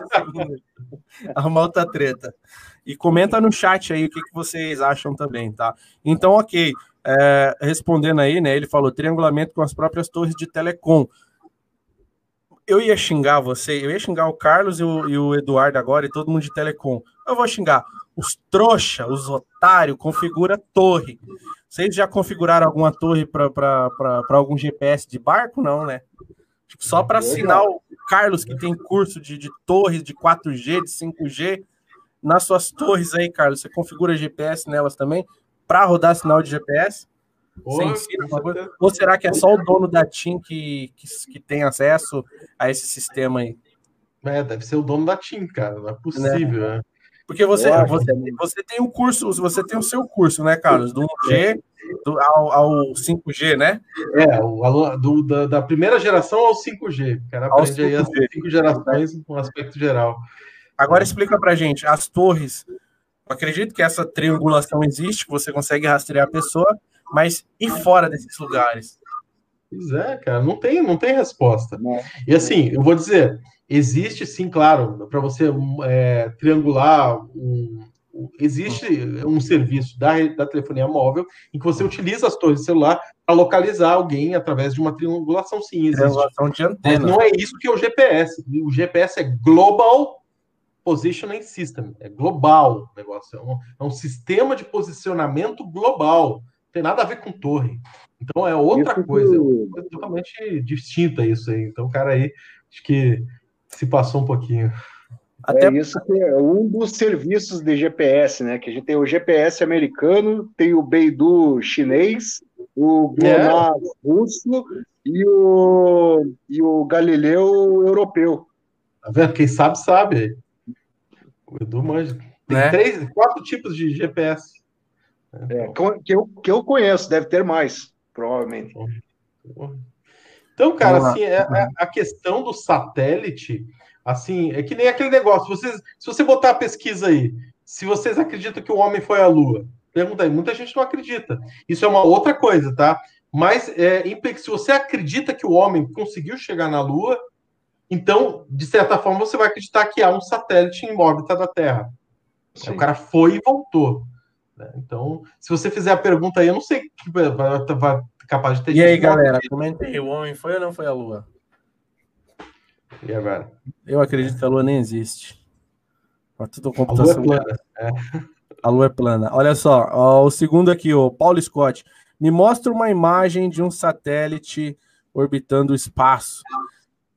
[SPEAKER 1] Arrumar outra treta. E comenta no chat aí o que, que vocês acham também, tá? Então, ok. É, respondendo aí, né? Ele falou triangulamento com as próprias torres de telecom. Eu ia xingar você, eu ia xingar o Carlos e o, e o Eduardo agora e todo mundo de telecom. Eu vou xingar os trouxa, os otários, configura torre. Vocês já configuraram alguma torre para algum GPS de barco? Não, né? Tipo, só para assinar o Carlos, que tem curso de, de torres de 4G, de 5G. Nas suas torres aí, Carlos, você configura GPS nelas também? para rodar sinal de GPS? Você ensina Ou será que é só o dono da TIM que, que, que, tem acesso a esse sistema aí?
[SPEAKER 2] É, deve ser o dono da TIM, cara. Não é possível, né? né?
[SPEAKER 1] Porque você, você, você tem um curso, você tem o seu curso, né, Carlos? Do 1G do, ao, ao 5G, né?
[SPEAKER 2] É, o, do, da, da, primeira geração ao 5G. O cara aprende aí as cinco gerações no aspecto geral.
[SPEAKER 1] Agora explica pra gente, as torres eu acredito que essa triangulação existe, que você consegue rastrear a pessoa, mas e fora desses lugares?
[SPEAKER 2] Pois é, cara, não tem, não tem resposta. E assim, eu vou dizer, existe sim, claro, para você é, triangular um, existe um serviço da, da telefonia móvel em que você utiliza as torres de celular para localizar alguém através de uma triangulação sim existe. Triangulação de antena. Mas não é isso que é o GPS. O GPS é Global Positioning System, é global o negócio, é um, é um sistema de posicionamento global, não tem nada a ver com torre. Então é outra isso coisa, é coisa totalmente distinta isso aí. Então o cara aí, acho que se passou um pouquinho.
[SPEAKER 3] Até é isso que é um dos serviços de GPS, né? Que a gente tem o GPS americano, tem o Beidou chinês, o GLONASS é. russo e o, e o Galileu europeu.
[SPEAKER 2] Tá vendo? Quem sabe, sabe. O Edu manja. Tem né? três, quatro tipos de GPS.
[SPEAKER 3] É, que, eu, que eu conheço, deve ter mais, provavelmente.
[SPEAKER 2] Então, cara, assim, é, é, a questão do satélite, assim, é que nem aquele negócio. Vocês, se você botar a pesquisa aí, se vocês acreditam que o homem foi à Lua, pergunta aí, muita gente não acredita. Isso é uma outra coisa, tá? Mas é, se você acredita que o homem conseguiu chegar na Lua, então, de certa forma, você vai acreditar que há um satélite em órbita da Terra. Sim. O cara foi e voltou. Né? Então, se você fizer a pergunta aí, eu não sei que vai, vai capaz de ter.
[SPEAKER 1] E aí, galera, comentei: o homem foi ou não foi à Lua?
[SPEAKER 2] E agora?
[SPEAKER 1] Eu acredito que a Lua nem existe. Mas tudo computação. A Lua é plana. É. A Lua é plana. Olha só, ó, o segundo aqui, o Paulo Scott. Me mostra uma imagem de um satélite orbitando o espaço.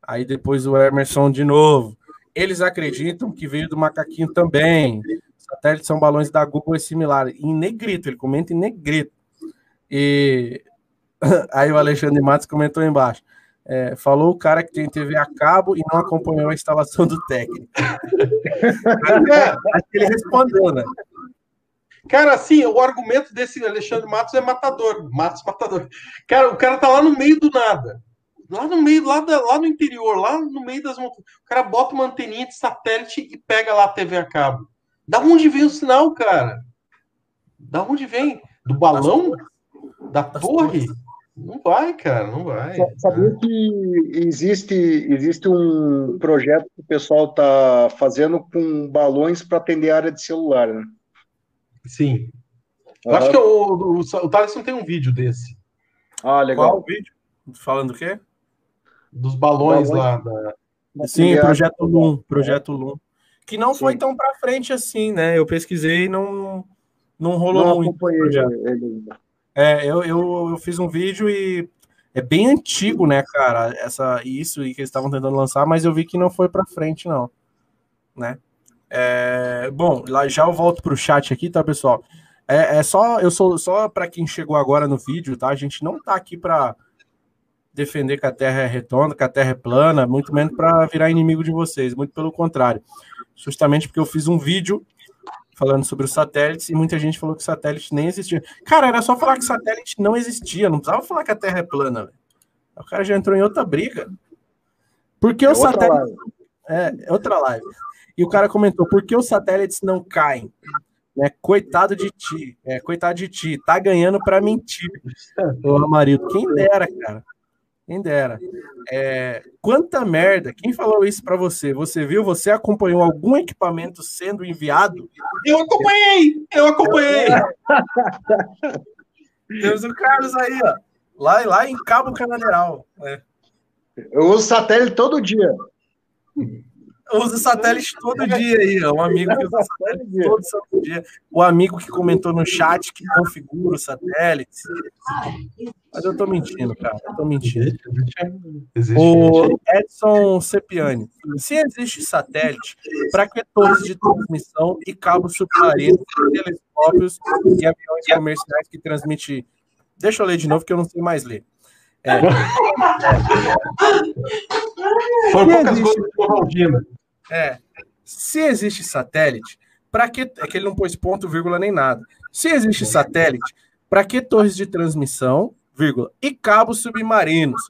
[SPEAKER 1] Aí depois o Emerson de novo. Eles acreditam que veio do macaquinho também. Satélites são balões da Google e similar. Em negrito, ele comenta em negrito. E aí o Alexandre Matos comentou embaixo. É, falou o cara que tem TV a cabo e não acompanhou a instalação do técnico. Acho que ele respondeu, né?
[SPEAKER 2] Cara, assim, o argumento desse Alexandre Matos é matador. Matos matador. Cara, o cara tá lá no meio do nada lá no meio, lá, da, lá no interior, lá no meio das montanhas. O cara bota uma anteninha de satélite e pega lá a TV a cabo. Da onde vem o sinal, cara? Da onde vem? Do balão? Da torre? Não vai, cara, não vai.
[SPEAKER 3] Sabia que existe, existe um projeto que o pessoal está fazendo com balões para atender a área de celular, né?
[SPEAKER 2] Sim. Eu acho que o, o, o, o Thaleson tem um vídeo desse.
[SPEAKER 1] Ah, legal. Qual o vídeo? Falando o quê?
[SPEAKER 2] dos balões lá. Da...
[SPEAKER 1] Sim, projeto Lum, projeto Lum. Que não Sim. foi tão para frente assim, né? Eu pesquisei e não, não rolou não muito. Ele. É, eu, eu, eu fiz um vídeo e é bem antigo, né, cara? Essa, isso e que eles estavam tentando lançar, mas eu vi que não foi para frente, não. Né? É, bom, lá já eu volto pro chat aqui, tá, pessoal? É, é só, eu sou só para quem chegou agora no vídeo, tá? A gente não tá aqui para defender que a Terra é redonda, que a Terra é plana, muito menos para virar inimigo de vocês, muito pelo contrário. Justamente porque eu fiz um vídeo falando sobre os satélites e muita gente falou que satélite nem existia. Cara, era só falar que satélite não existia, não precisava falar que a Terra é plana. Véio. O cara já entrou em outra briga. Porque é os satélites. É, é, outra live. E o cara comentou: por que os satélites não caem? Né? Coitado de ti. É, coitado de ti. Tá ganhando para mentir. Ô, Amarildo, quem dera, cara. Quem dera. É, quanta merda! Quem falou isso para você? Você viu? Você acompanhou algum equipamento sendo enviado?
[SPEAKER 2] Eu acompanhei! Eu acompanhei!
[SPEAKER 1] Temos o Carlos aí, ó. Lá, lá em Cabo Canaveral. É.
[SPEAKER 3] Eu uso satélite todo dia
[SPEAKER 1] usa satélite todo dia aí, ó. Um amigo que usa satélite todo santo dia. O amigo que comentou no chat que configura o satélite. Mas eu tô mentindo, cara. Eu tô mentindo. O Edson Cepiani. Se existe satélite, para que torres de transmissão e cabos submarinos, telescópios e aviões comerciais que transmitem. Deixa eu ler de novo, que eu não sei mais ler. É. Foram poucas coisas é. Se existe satélite, para que. É que ele não pôs ponto, vírgula, nem nada. Se existe satélite, para que torres de transmissão, vírgula, e cabos submarinos,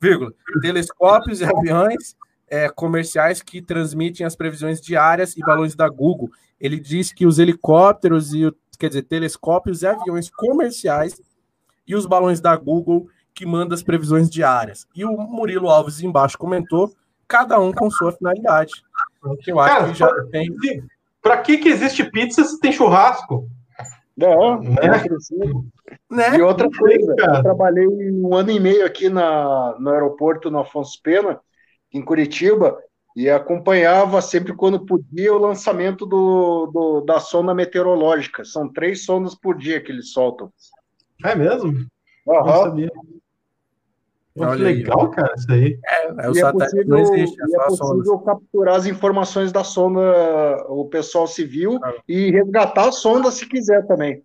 [SPEAKER 1] vírgula, telescópios e aviões é, comerciais que transmitem as previsões diárias e balões da Google. Ele diz que os helicópteros e, quer dizer, telescópios e aviões comerciais e os balões da Google que mandam as previsões diárias. E o Murilo Alves embaixo comentou cada um com sua finalidade. Eu acho Cara, que já tem.
[SPEAKER 2] Para que, que existe pizza se tem churrasco?
[SPEAKER 3] Não, né? não né? E outra coisa, eu trabalhei um ano e meio aqui na, no aeroporto no Afonso Pena, em Curitiba, e acompanhava sempre quando podia o lançamento do, do, da sonda meteorológica. São três sondas por dia que eles soltam.
[SPEAKER 2] É mesmo? Uhum. Olha que legal, aí. cara, isso aí. É, é o
[SPEAKER 3] e satélite é possível, não existe, é, é possível capturar as informações da sonda, o pessoal civil, ah. e resgatar a sonda se quiser também.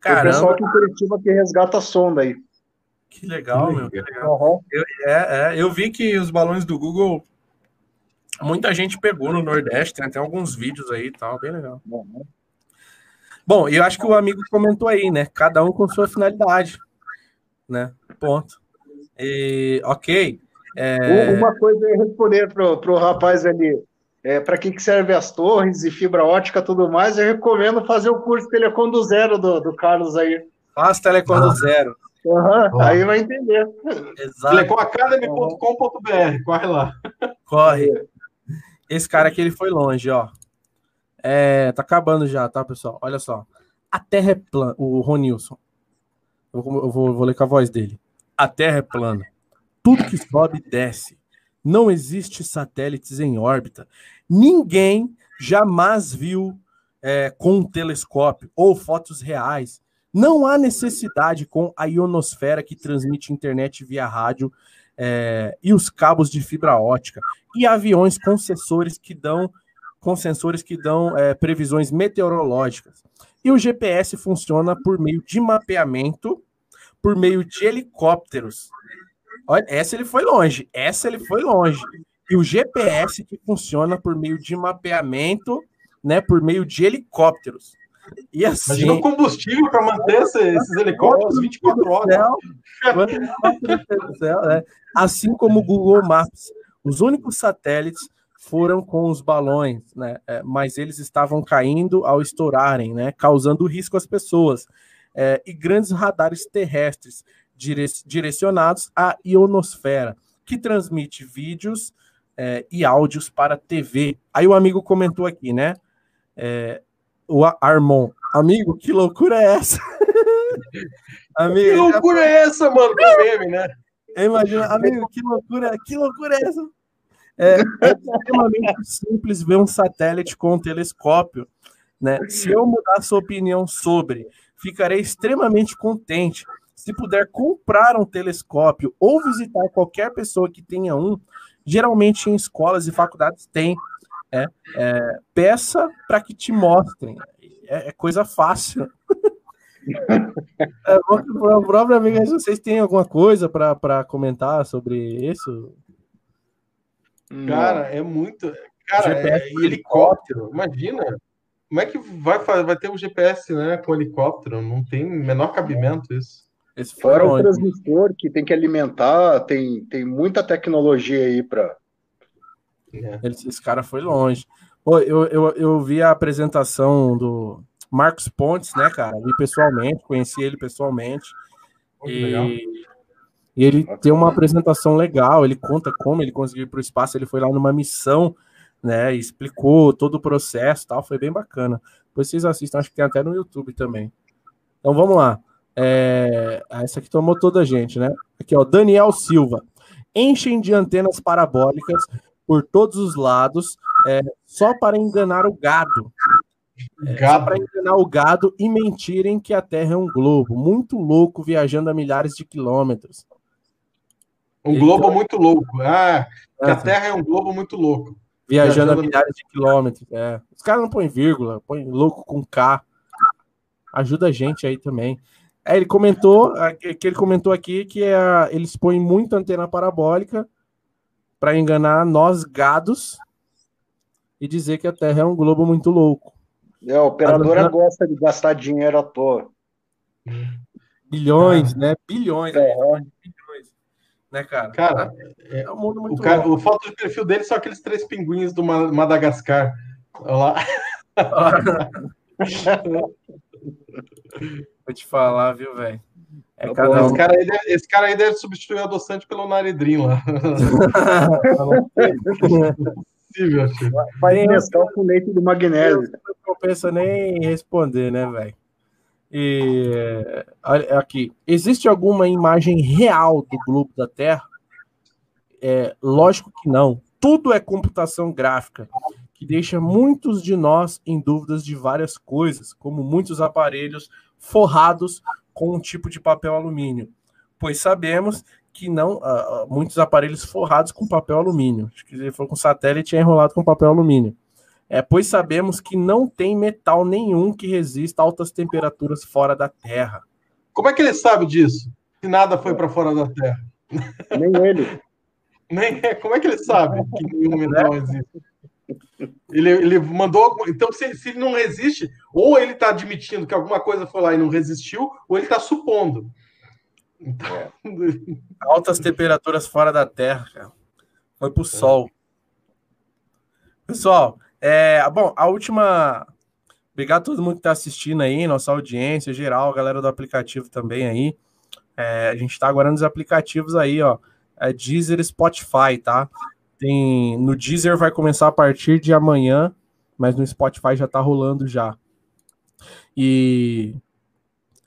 [SPEAKER 3] Caramba. O pessoal aqui em Curitiba que resgata a sonda aí.
[SPEAKER 1] Que legal, meu. Que legal. Uhum. Eu, é, é, eu vi que os balões do Google, muita gente pegou no Nordeste, tem até alguns vídeos aí e tal, bem legal. Uhum. Bom, eu acho que o amigo comentou aí, né? Cada um com sua finalidade, né? Ponto. E, ok.
[SPEAKER 3] É... Uma coisa eu ia responder para o rapaz ali. É, para que, que serve as torres e fibra ótica tudo mais, eu recomendo fazer o curso Telecom do Zero do, do Carlos aí.
[SPEAKER 1] Faz Telecom ah. do Zero.
[SPEAKER 3] Uhum, aí vai entender.
[SPEAKER 2] Telecomacademy.com.br, corre lá.
[SPEAKER 1] Corre. Esse cara aqui ele foi longe, ó. É, tá acabando já, tá, pessoal? Olha só. A Terra é plana. O Ronilson. Eu vou, eu vou, vou ler com a voz dele. A Terra é plana. Tudo que sobe, desce. Não existe satélites em órbita. Ninguém jamais viu é, com um telescópio ou fotos reais. Não há necessidade com a ionosfera que transmite internet via rádio é, e os cabos de fibra ótica e aviões com sensores que dão com sensores que dão é, previsões meteorológicas. E o GPS funciona por meio de mapeamento por meio de helicópteros. Olha, essa ele foi longe, essa ele foi longe. E o GPS que funciona por meio de mapeamento, né, por meio de helicópteros. E assim,
[SPEAKER 2] Imagina o combustível para manter esses helicópteros 24 horas.
[SPEAKER 1] Céu, né? Assim como o Google Maps. Os únicos satélites foram com os balões, né? É, mas eles estavam caindo ao estourarem, né? Causando risco às pessoas é, e grandes radares terrestres dire direcionados à ionosfera, que transmite vídeos é, e áudios para TV. Aí o amigo comentou aqui, né? É, o Armon, amigo, que loucura é essa?
[SPEAKER 2] amigo, que loucura é essa, mano? Que meme, né?
[SPEAKER 1] Imagina, amigo, que loucura, que loucura é essa? É, é extremamente simples ver um satélite com um telescópio. Né? Se eu mudar sua opinião sobre ficarei extremamente contente se puder comprar um telescópio ou visitar qualquer pessoa que tenha um. Geralmente em escolas e faculdades tem. É, é, peça para que te mostrem. É, é coisa fácil. é, própria amiga, vocês têm alguma coisa para comentar sobre isso?
[SPEAKER 2] Cara, é muito. Cara, é helicóptero, imagina. Como é que vai, vai ter um GPS né, com helicóptero? Não tem menor cabimento isso.
[SPEAKER 3] Esse Fora o transmissor que tem que alimentar, tem, tem muita tecnologia aí para.
[SPEAKER 1] É. Esse, esse, cara foi longe. Pô, eu, eu, eu vi a apresentação do Marcos Pontes, né, cara? Vi pessoalmente, conheci ele pessoalmente. e, E ele tem uma apresentação legal, ele conta como ele conseguiu ir para o espaço, ele foi lá numa missão, né? explicou todo o processo tal, foi bem bacana. Depois vocês assistam, acho que tem até no YouTube também. Então vamos lá. É... Essa aqui tomou toda a gente, né? Aqui, ó, Daniel Silva. Enchem de antenas parabólicas por todos os lados, é, só para enganar o gado. É, gado. Só para enganar o gado e mentirem que a Terra é um globo. Muito louco viajando a milhares de quilômetros.
[SPEAKER 2] Um então, globo muito louco. Ah, que a Terra é um globo muito louco.
[SPEAKER 1] Viajando, a milhares de quilômetros. É. Os caras não põem vírgula, põem louco com K. Ajuda a gente aí também. É, ele comentou, que ele comentou aqui que é, eles põem muita antena parabólica para enganar nós gados e dizer que a Terra é um globo muito louco.
[SPEAKER 3] É, a operadora a gosta de gastar dinheiro à toa.
[SPEAKER 1] Bilhões, ah. né? Bilhões. É. Bilhões.
[SPEAKER 2] Né, cara? Cara, é, é um mundo muito o, cara, o foto de perfil dele são aqueles três pinguins do Madagascar. Olha lá.
[SPEAKER 1] Vou te falar, viu, velho?
[SPEAKER 2] É tá cada esse, cara aí deve, esse cara aí deve substituir o adoçante pelo Naredrim lá.
[SPEAKER 3] possível, Faz mescal com leite de magnésio.
[SPEAKER 1] Não compensa nem responder, né, velho? E aqui, existe alguma imagem real do globo da Terra? É, lógico que não. Tudo é computação gráfica, que deixa muitos de nós em dúvidas de várias coisas, como muitos aparelhos forrados com um tipo de papel alumínio, pois sabemos que não uh, muitos aparelhos forrados com papel alumínio. Acho que ele for com satélite é enrolado com papel alumínio. É, pois sabemos que não tem metal nenhum que resista a altas temperaturas fora da Terra.
[SPEAKER 2] Como é que ele sabe disso? Que nada foi para fora da Terra.
[SPEAKER 3] Nem ele.
[SPEAKER 2] Nem, como é que ele sabe que nenhum metal existe? Ele, ele mandou. Então, se, se ele não resiste, ou ele está admitindo que alguma coisa foi lá e não resistiu, ou ele está supondo.
[SPEAKER 1] Então... É. Altas temperaturas fora da Terra, cara. Foi pro é. sol. Pessoal, é, bom, a última. Obrigado a todo mundo que está assistindo aí, nossa audiência geral, galera do aplicativo também aí. É, a gente está agora nos aplicativos aí, ó. É Deezer Spotify, tá? Tem, no Deezer vai começar a partir de amanhã, mas no Spotify já tá rolando já. E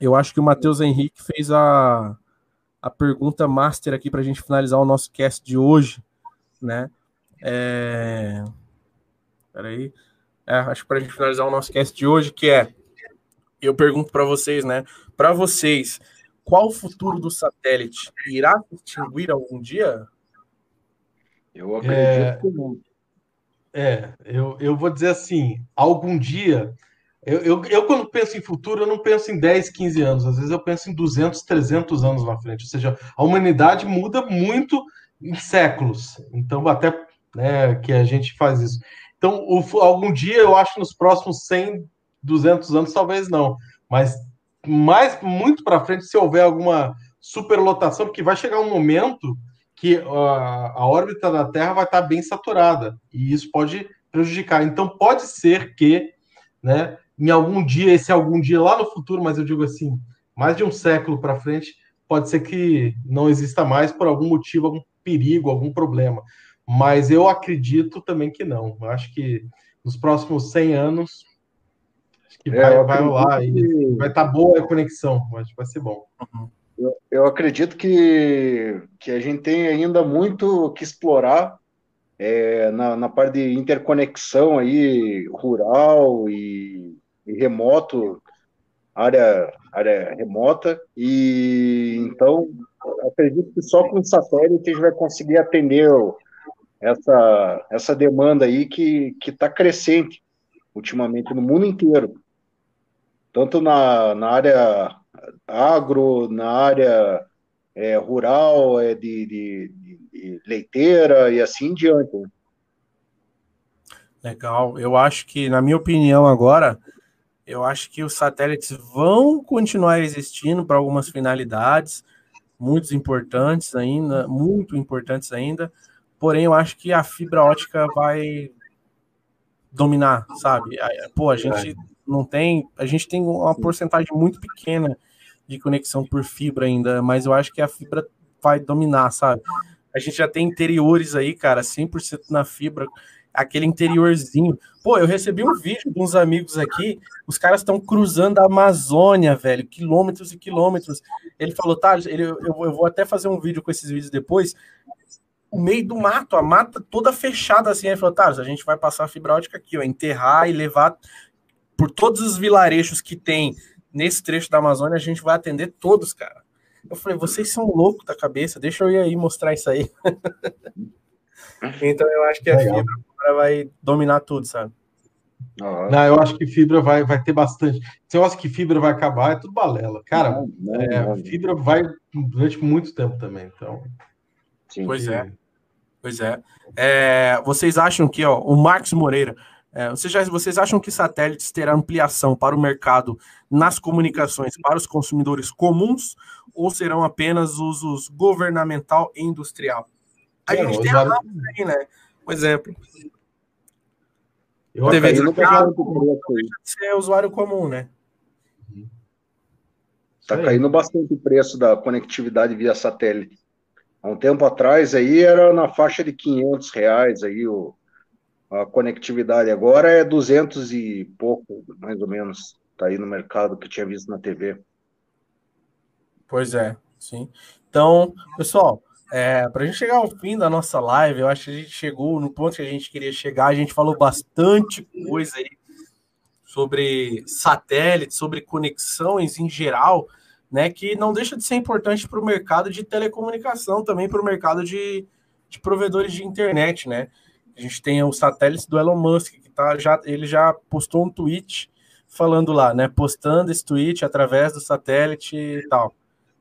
[SPEAKER 1] eu acho que o Matheus Henrique fez a, a pergunta master aqui para a gente finalizar o nosso cast de hoje, né? É... Peraí. É, acho que para a gente finalizar o nosso cast de hoje, que é, eu pergunto para vocês, né? Para vocês, qual o futuro do satélite? Irá se extinguir algum dia?
[SPEAKER 2] Eu acredito é... que não. É, eu, eu vou dizer assim, algum dia eu, eu, eu, quando penso em futuro, eu não penso em 10, 15 anos. Às vezes eu penso em 200, 300 anos na frente. Ou seja, a humanidade muda muito em séculos. Então, até né, que a gente faz isso. Então, o, algum dia, eu acho, nos próximos 100, 200 anos, talvez não. Mas mais muito para frente, se houver alguma superlotação, porque vai chegar um momento que uh, a órbita da Terra vai estar bem saturada. E isso pode prejudicar. Então, pode ser que né, em algum dia, esse algum dia lá no futuro, mas eu digo assim, mais de um século para frente, pode ser que não exista mais por algum motivo, algum perigo, algum problema. Mas eu acredito também que não. Eu acho que nos próximos 100 anos, acho que vai, é, vai rolar que... vai estar tá boa a conexão. Acho que vai ser bom.
[SPEAKER 3] Uhum. Eu, eu acredito que, que a gente tem ainda muito que explorar é, na, na parte de interconexão aí rural e e remoto, área, área remota, e então acredito que só com satélite a gente vai conseguir atender essa, essa demanda aí que está crescente ultimamente no mundo inteiro, tanto na, na área agro, na área é, rural, é, de, de, de, leiteira e assim em diante. Né?
[SPEAKER 1] Legal. Eu acho que, na minha opinião, agora eu acho que os satélites vão continuar existindo para algumas finalidades, muito importantes ainda, muito importantes ainda. Porém, eu acho que a fibra ótica vai dominar, sabe? Pô, a gente não tem, a gente tem uma porcentagem muito pequena de conexão por fibra ainda, mas eu acho que a fibra vai dominar, sabe? A gente já tem interiores aí, cara, 100% na fibra, aquele interiorzinho. Pô, eu recebi um vídeo de uns amigos aqui, os caras estão cruzando a Amazônia, velho, quilômetros e quilômetros. Ele falou, tá, ele, eu, eu vou até fazer um vídeo com esses vídeos depois. O meio do mato, a mata toda fechada assim. Ele falou, tá, a gente vai passar a fibra ótica aqui, ó, enterrar e levar por todos os vilarejos que tem nesse trecho da Amazônia, a gente vai atender todos, cara. Eu falei, vocês são loucos da cabeça, deixa eu ir aí mostrar isso aí. então eu acho que a Legal. fibra vai dominar tudo, sabe?
[SPEAKER 2] Não, eu acho que fibra vai, vai ter bastante. Se eu acho que fibra vai acabar, é tudo balela. Cara, não, não, é, não. fibra vai durante muito tempo também. Então.
[SPEAKER 1] Sim, pois é. Pois é. é. Vocês acham que, ó, o Marcos Moreira, é, vocês, já, vocês acham que satélites terão ampliação para o mercado nas comunicações para os consumidores comuns ou serão apenas usos governamental e industrial? A é, gente tem a aí, né? Um exemplo. Eu TV de cabo, ser usuário comum, né?
[SPEAKER 3] Está caindo bastante o preço da conectividade via satélite. Há um tempo atrás aí era na faixa de 500 reais aí o, a conectividade agora é 200 e pouco, mais ou menos, tá aí no mercado que tinha visto na TV.
[SPEAKER 1] Pois é, sim. Então, pessoal, é, para a gente chegar ao fim da nossa live, eu acho que a gente chegou no ponto que a gente queria chegar. A gente falou bastante coisa aí sobre satélites, sobre conexões em geral, né? Que não deixa de ser importante para o mercado de telecomunicação, também para o mercado de, de provedores de internet, né? A gente tem os satélites do Elon Musk, que tá já, ele já postou um tweet falando lá, né? Postando esse tweet através do satélite e tal.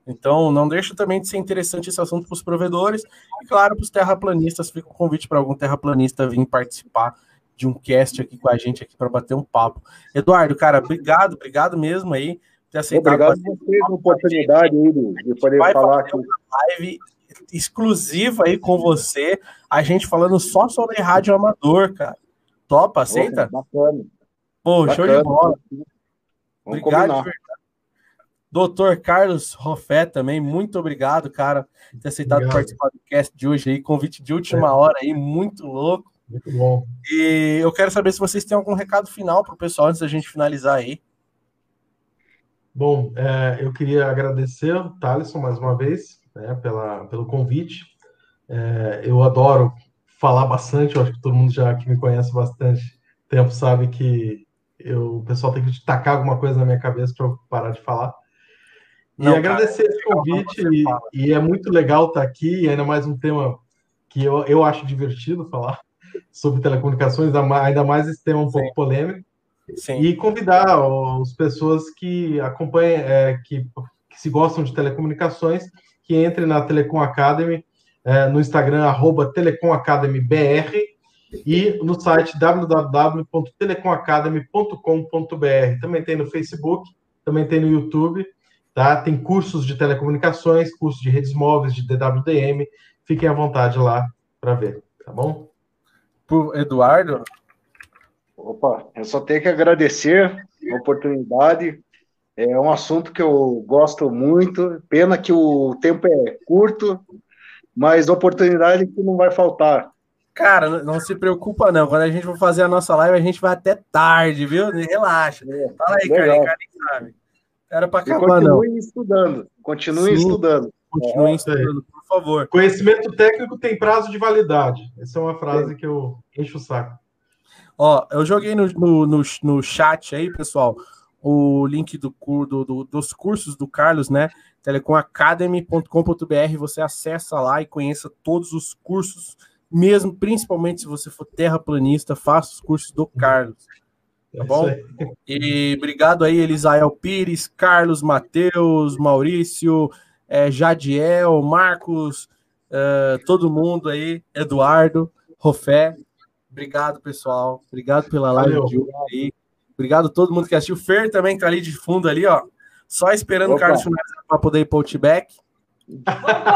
[SPEAKER 1] Então, não deixa também de ser interessante esse assunto para os provedores. E, claro, para os terraplanistas, fica o convite para algum terraplanista vir participar de um cast aqui com a gente aqui para bater um papo. Eduardo, cara, obrigado, obrigado mesmo aí
[SPEAKER 3] ter aceitado. Obrigado por ter a oportunidade aí de, de poder falar aqui.
[SPEAKER 1] live exclusiva aí com você, a gente falando só sobre rádio amador, cara. Topa, aceita? bacana. Pô, bacana. show de bola. Vamos obrigado de verdade. Doutor Carlos Rofé também, muito obrigado, cara, por ter aceitado obrigado. participar do cast de hoje aí, convite de última é. hora aí, muito louco.
[SPEAKER 2] Muito bom.
[SPEAKER 1] E eu quero saber se vocês têm algum recado final para o pessoal antes da gente finalizar aí.
[SPEAKER 2] Bom, é, eu queria agradecer o Thaleson mais uma vez né, pela, pelo convite. É, eu adoro falar bastante, eu acho que todo mundo já que me conhece bastante tempo sabe que eu, o pessoal tem que tacar alguma coisa na minha cabeça para eu parar de falar. E Não, agradecer cara, esse convite, e, e, é muito legal estar aqui, e ainda mais um tema que eu, eu acho divertido falar sobre telecomunicações, ainda mais esse tema um Sim. pouco polêmico. Sim. E convidar as pessoas que acompanham, é, que, que se gostam de telecomunicações, que entre na Telecom Academy, é, no Instagram, arroba Telecom Academy BR, e no site www.telecomacademy.com.br. Também tem no Facebook, também tem no YouTube, tá? Tem cursos de telecomunicações, cursos de redes móveis, de DWDM. Fiquem à vontade lá para ver, tá bom?
[SPEAKER 1] Por Eduardo?
[SPEAKER 3] Opa, eu só tenho que agradecer a oportunidade. É um assunto que eu gosto muito. Pena que o tempo é curto, mas oportunidade que não vai faltar.
[SPEAKER 1] Cara, não se preocupa não. Quando a gente for fazer a nossa live, a gente vai até tarde, viu? Relaxa. É, Fala aí, cara. Cara sabe. Era para acabar,
[SPEAKER 3] não. Continue estudando. Continue Sim, estudando.
[SPEAKER 1] Continue é, estudando, por favor.
[SPEAKER 2] Conhecimento técnico tem prazo de validade. Essa é uma frase é. que eu encho o saco.
[SPEAKER 1] Ó, eu joguei no, no, no, no chat aí, pessoal, o link do, do, do, dos cursos do Carlos, né? telecomacademy.com.br, você acessa lá e conheça todos os cursos, mesmo, principalmente se você for terraplanista, faça os cursos do Carlos. Tá bom? E obrigado aí, Elisael Pires, Carlos, Matheus, Maurício, é, Jadiel, Marcos, é, todo mundo aí, Eduardo, Rofé. Obrigado, pessoal. Obrigado pela live Valeu. de hoje aí. Obrigado a todo mundo que assistiu. O Fer também tá ali de fundo ali, ó. Só esperando Opa. o Carlos finalizar para poder ir para o back.